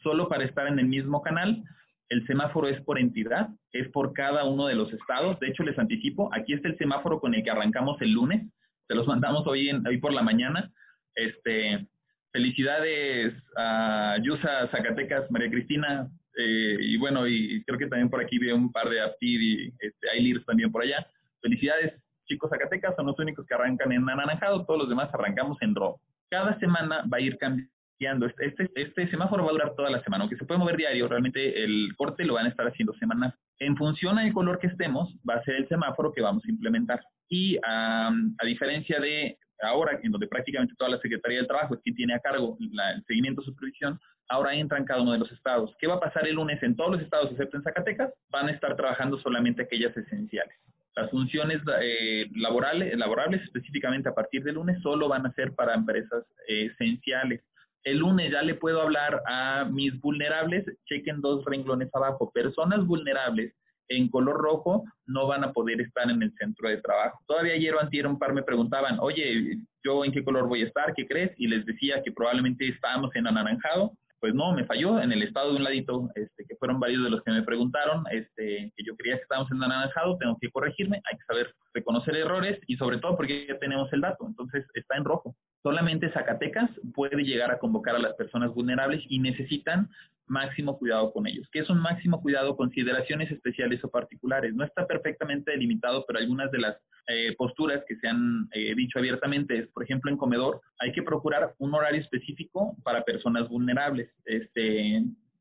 Solo para estar en el mismo canal, el semáforo es por entidad, es por cada uno de los estados. De hecho, les anticipo, aquí está el semáforo con el que arrancamos el lunes. Se los mandamos hoy, en, hoy por la mañana. Este, Felicidades a Yusa Zacatecas, María Cristina, eh, y bueno, y creo que también por aquí veo un par de Aptid y este, Ailir también por allá. Felicidades, chicos Zacatecas, son los únicos que arrancan en anaranjado, todos los demás arrancamos en rojo. Cada semana va a ir cambiando. Este, este, este, semáforo va a durar toda la semana, aunque se puede mover diario, realmente el corte lo van a estar haciendo semanal. En función del color que estemos, va a ser el semáforo que vamos a implementar. Y a diferencia de ahora, en donde prácticamente toda la Secretaría del Trabajo es quien tiene a cargo el seguimiento supervisión, ahora entra en cada uno de los estados. ¿Qué va a pasar el lunes en todos los estados excepto en Zacatecas? Van a estar trabajando solamente aquellas esenciales. Las funciones eh, laborales, laborables, específicamente a partir del lunes, solo van a ser para empresas eh, esenciales. El lunes ya le puedo hablar a mis vulnerables, chequen dos renglones abajo, personas vulnerables en color rojo no van a poder estar en el centro de trabajo. Todavía ayer o antier un par me preguntaban, oye, ¿yo en qué color voy a estar? ¿Qué crees? Y les decía que probablemente estábamos en anaranjado. Pues no, me falló en el estado de un ladito, este, que fueron varios de los que me preguntaron, este, que yo creía que estábamos en anaranjado, tengo que corregirme, hay que saber reconocer errores y sobre todo porque ya tenemos el dato, entonces está en rojo. Solamente Zacatecas puede llegar a convocar a las personas vulnerables y necesitan máximo cuidado con ellos. ¿Qué es un máximo cuidado? Consideraciones especiales o particulares. No está perfectamente delimitado, pero algunas de las eh, posturas que se han eh, dicho abiertamente es, por ejemplo, en comedor, hay que procurar un horario específico para personas vulnerables. Este,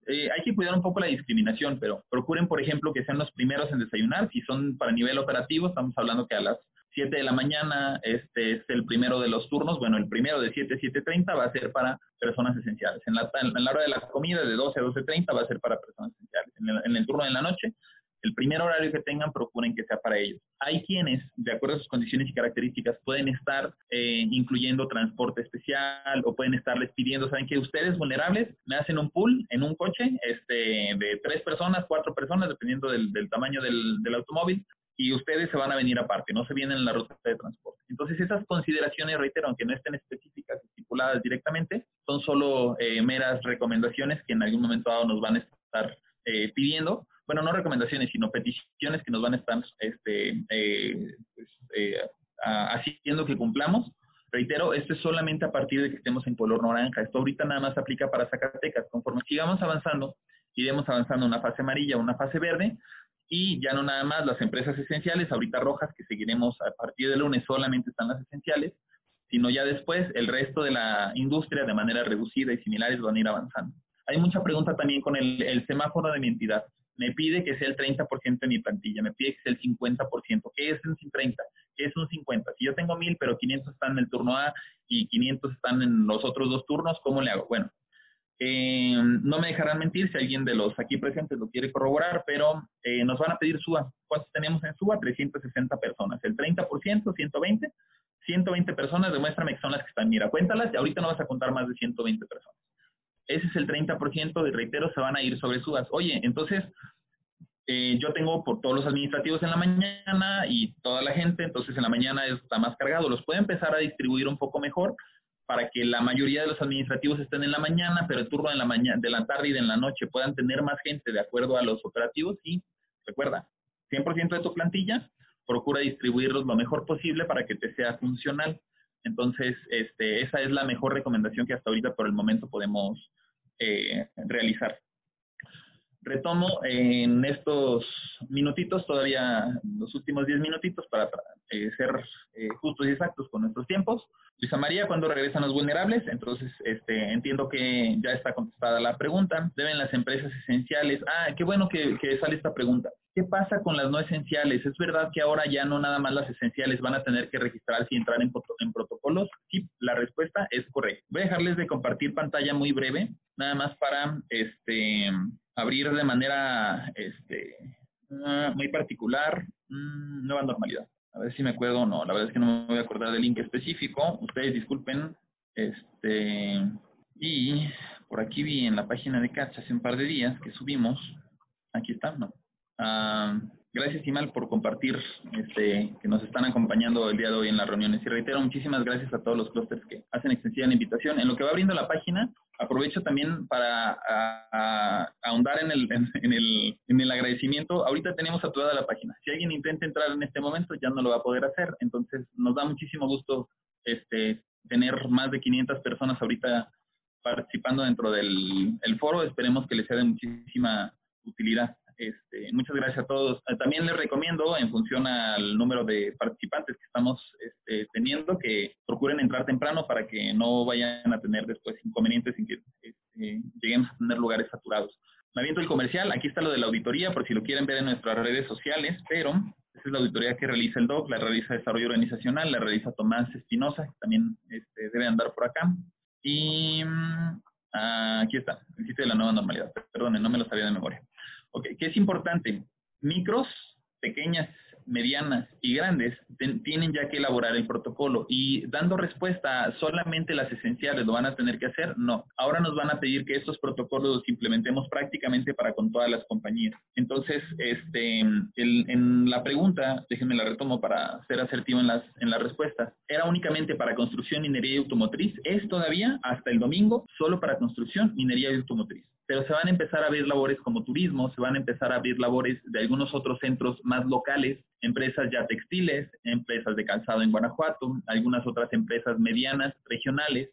eh, hay que cuidar un poco la discriminación, pero procuren, por ejemplo, que sean los primeros en desayunar. Si son para nivel operativo, estamos hablando que a las 7 de la mañana este es el primero de los turnos. Bueno, el primero de 7 a 7.30 va a ser para personas esenciales. En la, en la hora de la comida, de 12 a 12.30, va a ser para personas esenciales. En el, en el turno de la noche, el primer horario que tengan, procuren que sea para ellos. Hay quienes, de acuerdo a sus condiciones y características, pueden estar eh, incluyendo transporte especial o pueden estarles pidiendo, ¿saben que Ustedes vulnerables me hacen un pool en un coche este, de tres personas, cuatro personas, dependiendo del, del tamaño del, del, automóvil y ustedes se van a venir aparte, no se vienen en la ruta de transporte. Entonces, esas consideraciones, reitero, aunque no estén específicas, estipuladas directamente, son solo eh, meras recomendaciones que en algún momento dado nos van a estar eh, pidiendo. Bueno, no recomendaciones, sino peticiones que nos van a estar este, eh, pues, haciendo que cumplamos. Reitero, esto es solamente a partir de que estemos en color naranja. Esto ahorita nada más aplica para Zacatecas. Conforme sigamos avanzando, iremos avanzando una fase amarilla, una fase verde, y ya no nada más las empresas esenciales, ahorita rojas, que seguiremos a partir del lunes solamente están las esenciales, sino ya después el resto de la industria de manera reducida y similares van a ir avanzando. Hay mucha pregunta también con el, semáforo de mi entidad. Me pide que sea el 30% de mi plantilla, me pide que sea el 50%. ¿Qué es un 30? ¿Qué es un 50? Si yo tengo 1000, pero 500 están en el turno A y 500 están en los otros dos turnos, ¿cómo le hago? Bueno, eh, no me dejarán mentir si alguien de los aquí presentes lo quiere corroborar, pero eh, nos van a pedir SUA. ¿Cuántos tenemos en SUA? 360 personas. El 30%, 120. 120 personas, demuéstrame que son las que están. Mira, cuéntalas y ahorita no vas a contar más de 120 personas. Ese es el 30% y reitero, se van a ir sobre SUAS. Oye, entonces, eh, yo tengo por todos los administrativos en la mañana y toda la gente, entonces en la mañana está más cargado. Los puede empezar a distribuir un poco mejor para que la mayoría de los administrativos estén en la mañana, pero el turno de la mañana, de la tarde y de la noche puedan tener más gente de acuerdo a los operativos y recuerda, 100% de tu plantilla, procura distribuirlos lo mejor posible para que te sea funcional. Entonces, este, esa es la mejor recomendación que hasta ahorita por el momento podemos eh, realizar. Retomo en estos minutitos, todavía los últimos 10 minutitos para, eh, ser eh, justos y exactos con nuestros tiempos. Luisa María, ¿cuándo regresan los vulnerables? Entonces, este, entiendo que ya está contestada la pregunta. ¿Deben las empresas esenciales? Ah, qué bueno que, que sale esta pregunta. ¿Qué pasa con las no esenciales? ¿Es verdad que ahora ya no nada más las esenciales van a tener que registrarse y entrar en, en protocolos? Sí, la respuesta es correcta. Voy a dejarles de compartir pantalla muy breve, nada más para este abrir de manera este, ah, muy particular mm, nueva normalidad. A ver si me acuerdo o no. La verdad es que no me voy a acordar del link específico. Ustedes disculpen. Este, y por aquí vi en la página de Catch hace un par de días que subimos. Aquí está, ¿no? Ah, gracias, Imal, por compartir este, que nos están acompañando el día de hoy en las reuniones. Y reitero, muchísimas gracias a todos los clusters que hacen extensiva la invitación. En lo que va abriendo la página, aprovecho también para ahondar en el, en, el, en el agradecimiento. Ahorita tenemos saturada la página. Si alguien intenta entrar en este momento, ya no lo va a poder hacer. Entonces, nos da muchísimo gusto este, tener más de 500 personas ahorita participando dentro del el foro. Esperemos que les sea de muchísima utilidad. Este, muchas gracias a todos. Eh, también les recomiendo, en función al número de participantes que estamos este, teniendo, que procuren entrar temprano para que no vayan a tener después inconvenientes sin que este, lleguemos a tener lugares saturados. Me aviento el comercial, aquí está lo de la auditoría, por si lo quieren ver en nuestras redes sociales, pero esa es la auditoría que realiza el DOC, la realiza Desarrollo Organizacional, la realiza Tomás Espinosa, que también este, debe andar por acá. Y mm, aquí está, el sitio de la nueva normalidad. Perdón, no me lo sabía de memoria. Ok, ¿qué es importante? Micros, pequeñas medianas y grandes tienen ya que elaborar el protocolo y dando respuesta solamente las esenciales lo van a tener que hacer, no. Ahora nos van a pedir que estos protocolos los implementemos prácticamente para con todas las compañías. Entonces, este, en la pregunta, déjenme la retomo para ser asertivo en las, en las respuestas, era únicamente para construcción, minería y automotriz, es todavía hasta el domingo solo para construcción, minería y automotriz pero se van a empezar a abrir labores como turismo, se van a empezar a abrir labores de algunos otros centros más locales, empresas ya textiles, empresas de calzado en Guanajuato, algunas otras empresas medianas, regionales,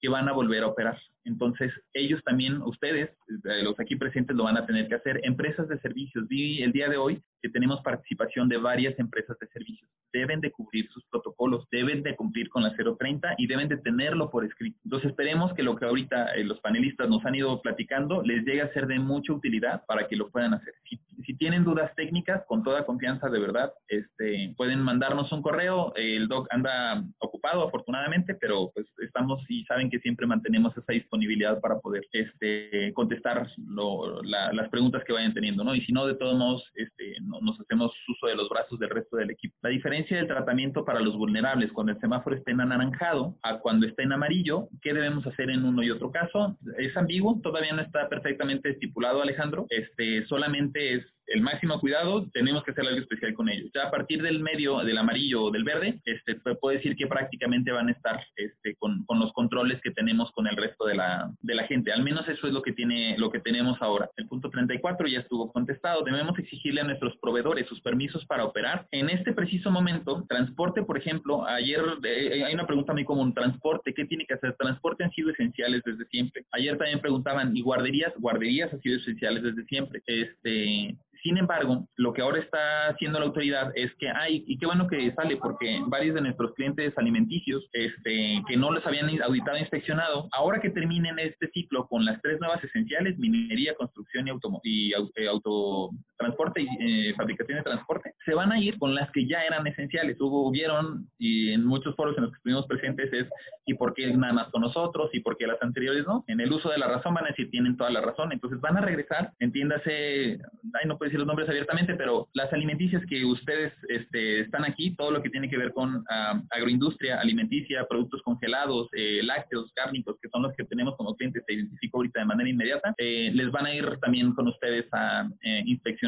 que van a volver a operar. Entonces, ellos también, ustedes, eh, los aquí presentes, lo van a tener que hacer. Empresas de servicios. Vi el día de hoy que tenemos participación de varias empresas de servicios. Deben de cumplir sus protocolos, deben de cumplir con la 030 y deben de tenerlo por escrito. Entonces, esperemos que lo que ahorita eh, los panelistas nos han ido platicando les llegue a ser de mucha utilidad para que lo puedan hacer. Si, tienen dudas técnicas, con toda confianza, de verdad, este, pueden mandarnos un correo. El doc anda ocupado, afortunadamente, pero pues estamos y saben que siempre mantenemos esa disponibilidad para poder este, contestar las preguntas que vayan teniendo, ¿no? Y si no, de todos modos, este, nos hacemos uso de los brazos del resto del equipo. La diferencia del tratamiento para los vulnerables cuando el semáforo está en anaranjado a cuando está en amarillo, ¿qué debemos hacer en uno y otro caso? Es ambiguo, todavía no está perfectamente estipulado, Alejandro. Este, solamente es el máximo cuidado, tenemos que hacer algo especial con ellos. Ya a partir del medio, del amarillo o del verde, este, puedo decir que prácticamente van a estar este, con, con, los controles que tenemos con el resto de la, de la gente. Al menos eso es lo que, tiene, lo que tenemos ahora. El punto 34 ya estuvo contestado. Debemos exigirle a nuestros proveedores sus permisos para operar. En este preciso momento, transporte, por ejemplo, ayer eh, hay una pregunta muy común, transporte, ¿qué tiene que hacer? Transporte han sido esenciales desde siempre. Ayer también preguntaban, ¿y guarderías? Guarderías han sido esenciales desde siempre. Este, sin embargo, lo que ahora está haciendo la autoridad es que hay, y qué bueno que sale, porque varios de nuestros clientes alimenticios este, que no los habían auditado e inspeccionado, ahora que terminen este ciclo con las tres nuevas esenciales, minería, construcción y, auto, y eh, autotransporte y eh, fabricación de transporte, se van a ir con las que ya eran esenciales. Hubo, hubieron, y en muchos foros en los que estuvimos presentes es, ¿y por qué nada más con nosotros? ¿Y por qué las anteriores no? En el uso de la razón van a decir, tienen toda la razón, entonces van a regresar, entiéndase, ay, no puede decir los nombres abiertamente, pero las alimenticias que ustedes este, están aquí, todo lo que tiene que ver con ah, agroindustria, alimenticia, productos congelados, eh, lácteos, cárnicos, que son los que tenemos como clientes, se identifico ahorita de manera inmediata, eh, les van a ir también con ustedes a eh,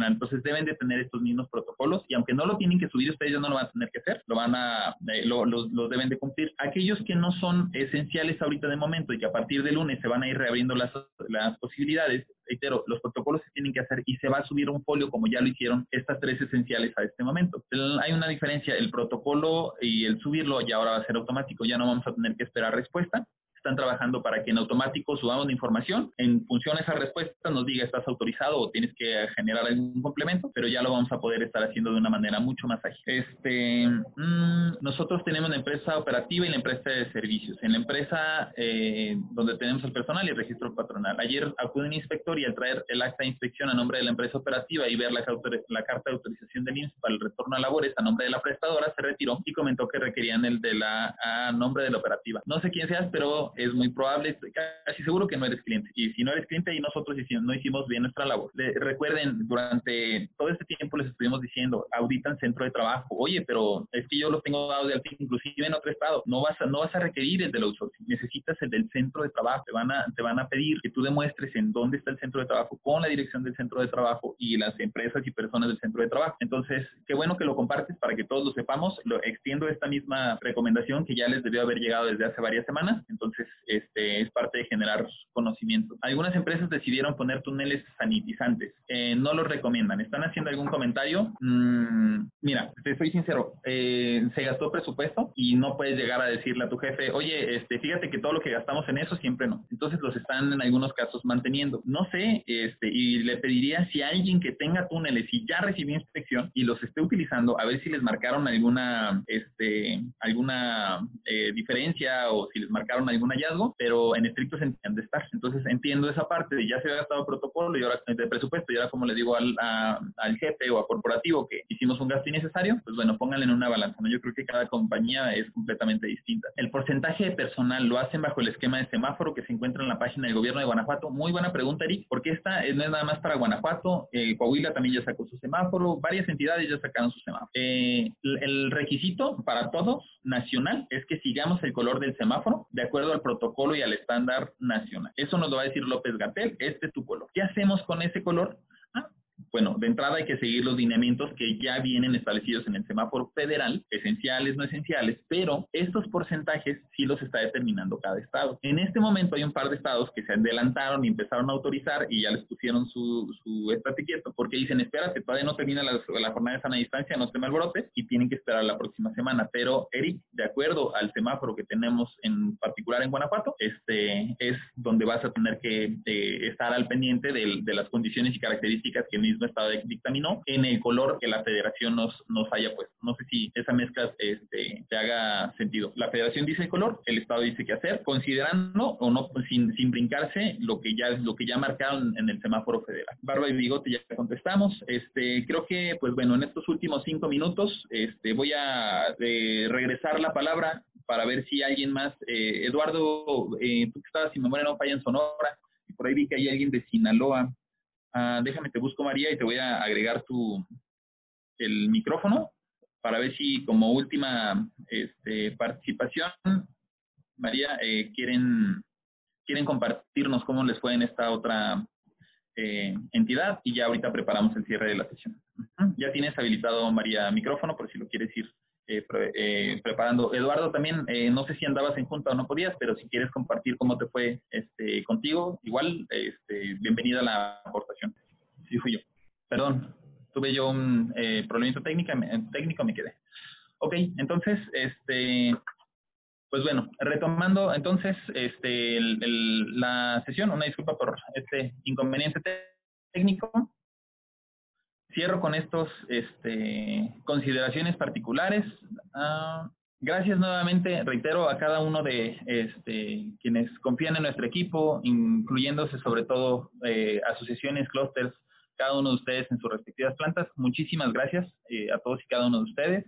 Entonces deben de tener estos mismos protocolos y aunque no lo tienen que subir, ustedes ya no lo van a tener que hacer, lo van a, lo, los deben de cumplir. Aquellos que no son esenciales ahorita de momento y que a partir de lunes se van a ir reabriendo las, las posibilidades, reitero, los protocolos se tienen que hacer y se va a subir un folio como ya lo hicieron estas tres esenciales a este momento. hay una diferencia, el protocolo y el subirlo ya ahora va a ser automático, ya no vamos a tener que esperar respuesta están trabajando para que en automático subamos la información. En función a esa respuesta nos diga estás autorizado o tienes que generar algún complemento, pero ya lo vamos a poder estar haciendo de una manera mucho más ágil. Este, mm, nosotros tenemos la empresa operativa y la empresa de servicios. En la empresa eh, donde tenemos el personal y el registro patronal. Ayer acude un inspector y al traer el acta de inspección a nombre de la empresa operativa y ver la, la carta de autorización del IMSS para el retorno a labores a nombre de la prestadora, se retiró y comentó que requerían el de la a nombre de la operativa. No sé quién seas, pero es muy probable, casi seguro que no eres cliente. Y si no eres cliente y nosotros no hicimos bien nuestra labor. recuerden, durante todo este tiempo les estuvimos diciendo, auditan centro de trabajo. Oye, pero es que yo los tengo dados de alta inclusive en otro estado. No vas a, no vas a requerir el del outsourcing, necesitas el del centro de trabajo. Te van a, te van a pedir que tú demuestres en dónde está el centro de trabajo con la dirección del centro de trabajo y las empresas y personas del centro de trabajo. Entonces, qué bueno que lo compartes para que todos lo sepamos. Lo extiendo esta misma recomendación que ya les debió haber llegado desde hace varias semanas. Entonces, Este es parte de generar conocimiento. Algunas empresas decidieron poner túneles sanitizantes. Eh, no los recomiendan. ¿Están haciendo algún comentario? Mm, mira, te soy sincero. Eh, se gastó presupuesto y no puedes llegar a decirle a tu jefe, oye, este, fíjate que todo lo que gastamos en eso siempre no. Entonces los están en algunos casos manteniendo. No sé, este, y le pediría si alguien que tenga túneles y ya recibió inspección y los esté utilizando, a ver si les marcaron alguna, este, alguna eh, diferencia o si les marcaron algún hallazgo, pero en estricto sentido de estar. Entonces entiendo esa parte de ya se ha gastado protocolo y ahora de presupuesto y ahora como le digo al, al jefe o a corporativo que hicimos un gasto innecesario, pues bueno, pónganle en una balanza. ¿no? Yo creo que cada compañía es completamente distinta. El porcentaje de personal lo hacen bajo el esquema de semáforo que se encuentra en la página del gobierno de Guanajuato. Muy buena pregunta, Eric, porque esta no es nada más para Guanajuato, eh, Coahuila también ya sacó su semáforo, varias entidades ya sacaron su semáforo. Eh, el requisito para todos nacional es que sigamos el color del semáforo de acuerdo al protocolo y al estándar nacional. Eso nos lo va a decir López Gatel, este es tu color. ¿Qué hacemos con ese color? Bueno, de entrada hay que seguir los lineamientos que ya vienen establecidos en el semáforo federal, esenciales, no esenciales, pero estos porcentajes sí los está determinando cada estado. En este momento hay un par de estados que se adelantaron y empezaron a autorizar y ya les pusieron su, su estate quieto, porque dicen, espérate, todavía no termina la, jornada de sana distancia, no se me alborote, y tienen que esperar la próxima semana. Pero, Eric, de acuerdo al semáforo que tenemos en particular en Guanajuato, este es donde vas a tener que eh, estar al pendiente de, de las condiciones y características que el mismo Estado dictaminó en el color que la federación nos, nos haya puesto. No sé si esa mezcla este, te haga sentido. La federación dice el color, el Estado dice qué hacer, considerando o no, sin, sin brincarse lo que ya lo que ya marcaron en el semáforo federal. Barba y bigote ya contestamos. Este, creo que, pues bueno, en estos últimos cinco minutos este, voy a eh, regresar la palabra para ver si alguien más, eh, Eduardo, eh, tú que estabas, si memoria no falla en Sonora, por ahí vi que hay alguien de Sinaloa, Ah, déjame, te busco María y te voy a agregar tu el micrófono para ver si como última este, participación, María, eh, quieren, quieren compartirnos cómo les fue en esta otra eh, entidad y ya ahorita preparamos el cierre de la sesión. Ya tienes habilitado, María, micrófono por si lo quieres ir eh, eh, preparando. Eduardo, también, eh, no sé si andabas en junta o no podías, pero si quieres compartir cómo te fue este, contigo, igual, este, bienvenida a la aportación. Sí, fui yo. Perdón, tuve yo un eh, problema técnico, técnico, me quedé. Ok, entonces, este, pues bueno, retomando entonces este, la sesión, una disculpa por este inconveniente técnico. Cierro con estos este, consideraciones particulares. Ah, gracias nuevamente, reitero, a cada uno de este, quienes confían en nuestro equipo, incluyéndose sobre todo eh, asociaciones, clústeres, cada uno de ustedes en sus respectivas plantas. Muchísimas gracias eh, a todos y cada uno de ustedes.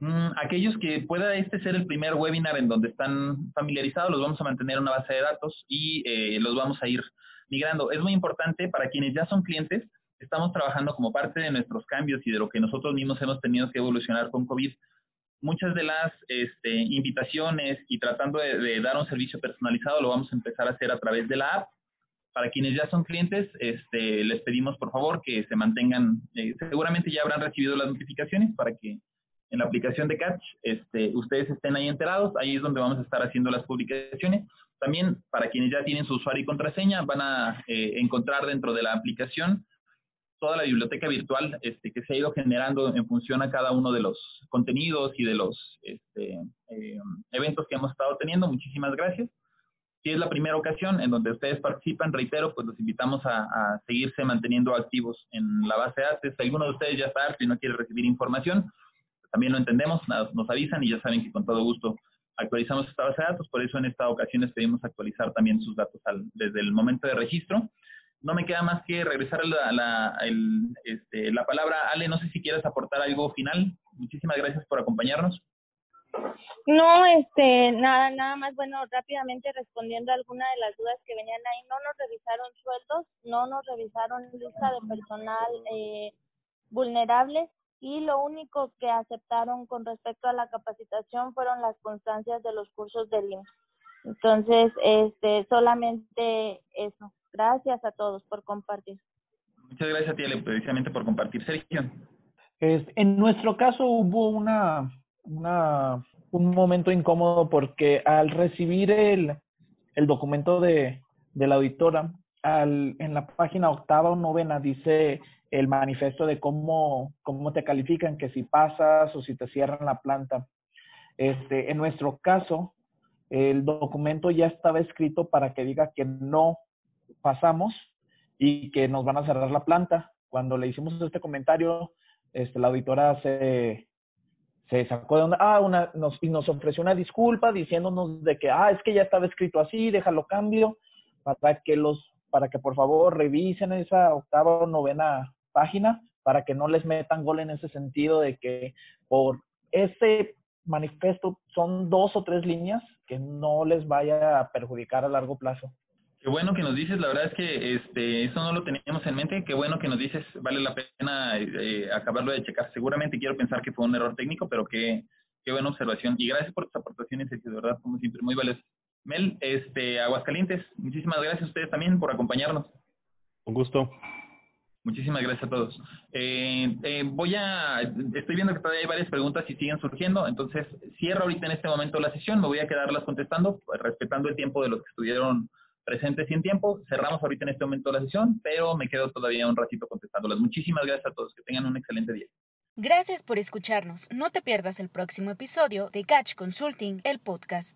Mm, aquellos que pueda este ser el primer webinar en donde están familiarizados, los vamos a mantener en una base de datos y eh, los vamos a ir migrando. Es muy importante para quienes ya son clientes, estamos trabajando como parte de nuestros cambios y de lo que nosotros mismos hemos tenido que evolucionar con COVID. Muchas de las este, invitaciones y tratando de, dar un servicio personalizado lo vamos a empezar a hacer a través de la app. Para quienes ya son clientes, este, les pedimos por favor que se mantengan, eh, seguramente ya habrán recibido las notificaciones para que en la aplicación de Catch este, ustedes estén ahí enterados, ahí es donde vamos a estar haciendo las publicaciones. También para quienes ya tienen su usuario y contraseña, van a eh, encontrar dentro de la aplicación toda la biblioteca virtual este, que se ha ido generando en función a cada uno de los contenidos y de los este, eh, eventos que hemos estado teniendo. Muchísimas gracias. Si es la primera ocasión en donde ustedes participan, reitero, pues los invitamos a, seguirse manteniendo activos en la base de datos. Si alguno de ustedes ya está y no quiere recibir información, también lo entendemos, nos, avisan y ya saben que con todo gusto actualizamos esta base de datos. Por eso en esta ocasión les pedimos actualizar también sus datos desde el momento de registro no me queda más que regresar la, la, este, la palabra. Ale, no sé si quieres aportar algo final. Muchísimas gracias por acompañarnos. No, este, nada, nada más, bueno, rápidamente respondiendo a alguna de las dudas que venían ahí, no nos revisaron sueldos, no nos revisaron lista de personal eh, vulnerable y lo único que aceptaron con respecto a la capacitación fueron las constancias de los cursos del IMSS. Entonces, este, solamente eso. Gracias a todos por compartir. Muchas gracias a ti, Ale, precisamente por compartir. Sergio. en nuestro caso hubo una, una, un momento incómodo porque al recibir el, el documento de, de la auditora, al, en la página octava o novena dice el manifiesto de cómo, cómo te califican, que si pasas o si te cierran la planta. Este, en nuestro caso, el documento ya estaba escrito para que diga que no pasamos y que nos van a cerrar la planta. Cuando le hicimos este comentario, este, la auditora se, se sacó de una, ah, una, nos, y nos ofreció una disculpa diciéndonos de que, ah, es que ya estaba escrito así, déjalo cambio, para que los, para que por favor revisen esa octava o novena página, para que no les metan gol en ese sentido de que por ese manifiesto son dos o tres líneas que no les vaya a perjudicar a largo plazo. Qué bueno que nos dices, la verdad es que este, eso no lo teníamos en mente, qué bueno que nos dices, vale la pena eh, acabarlo de checar. Seguramente quiero pensar que fue un error técnico, pero qué, qué buena observación. Y gracias por tus aportaciones, de verdad, como siempre, muy valiosas. Mel, este, Aguascalientes, muchísimas gracias a ustedes también por acompañarnos. Un gusto. Muchísimas gracias a todos. Eh, eh, voy a, estoy viendo que todavía hay varias preguntas y siguen surgiendo, entonces cierro ahorita en este momento la sesión, me voy a quedarlas contestando, respetando el tiempo de los que estuvieron presentes sin tiempo. Cerramos ahorita en este momento la sesión, pero me quedo todavía un ratito contestándolas. Muchísimas gracias a todos. Que tengan un excelente día. Gracias por escucharnos. No te pierdas el próximo episodio de Catch Consulting, el podcast.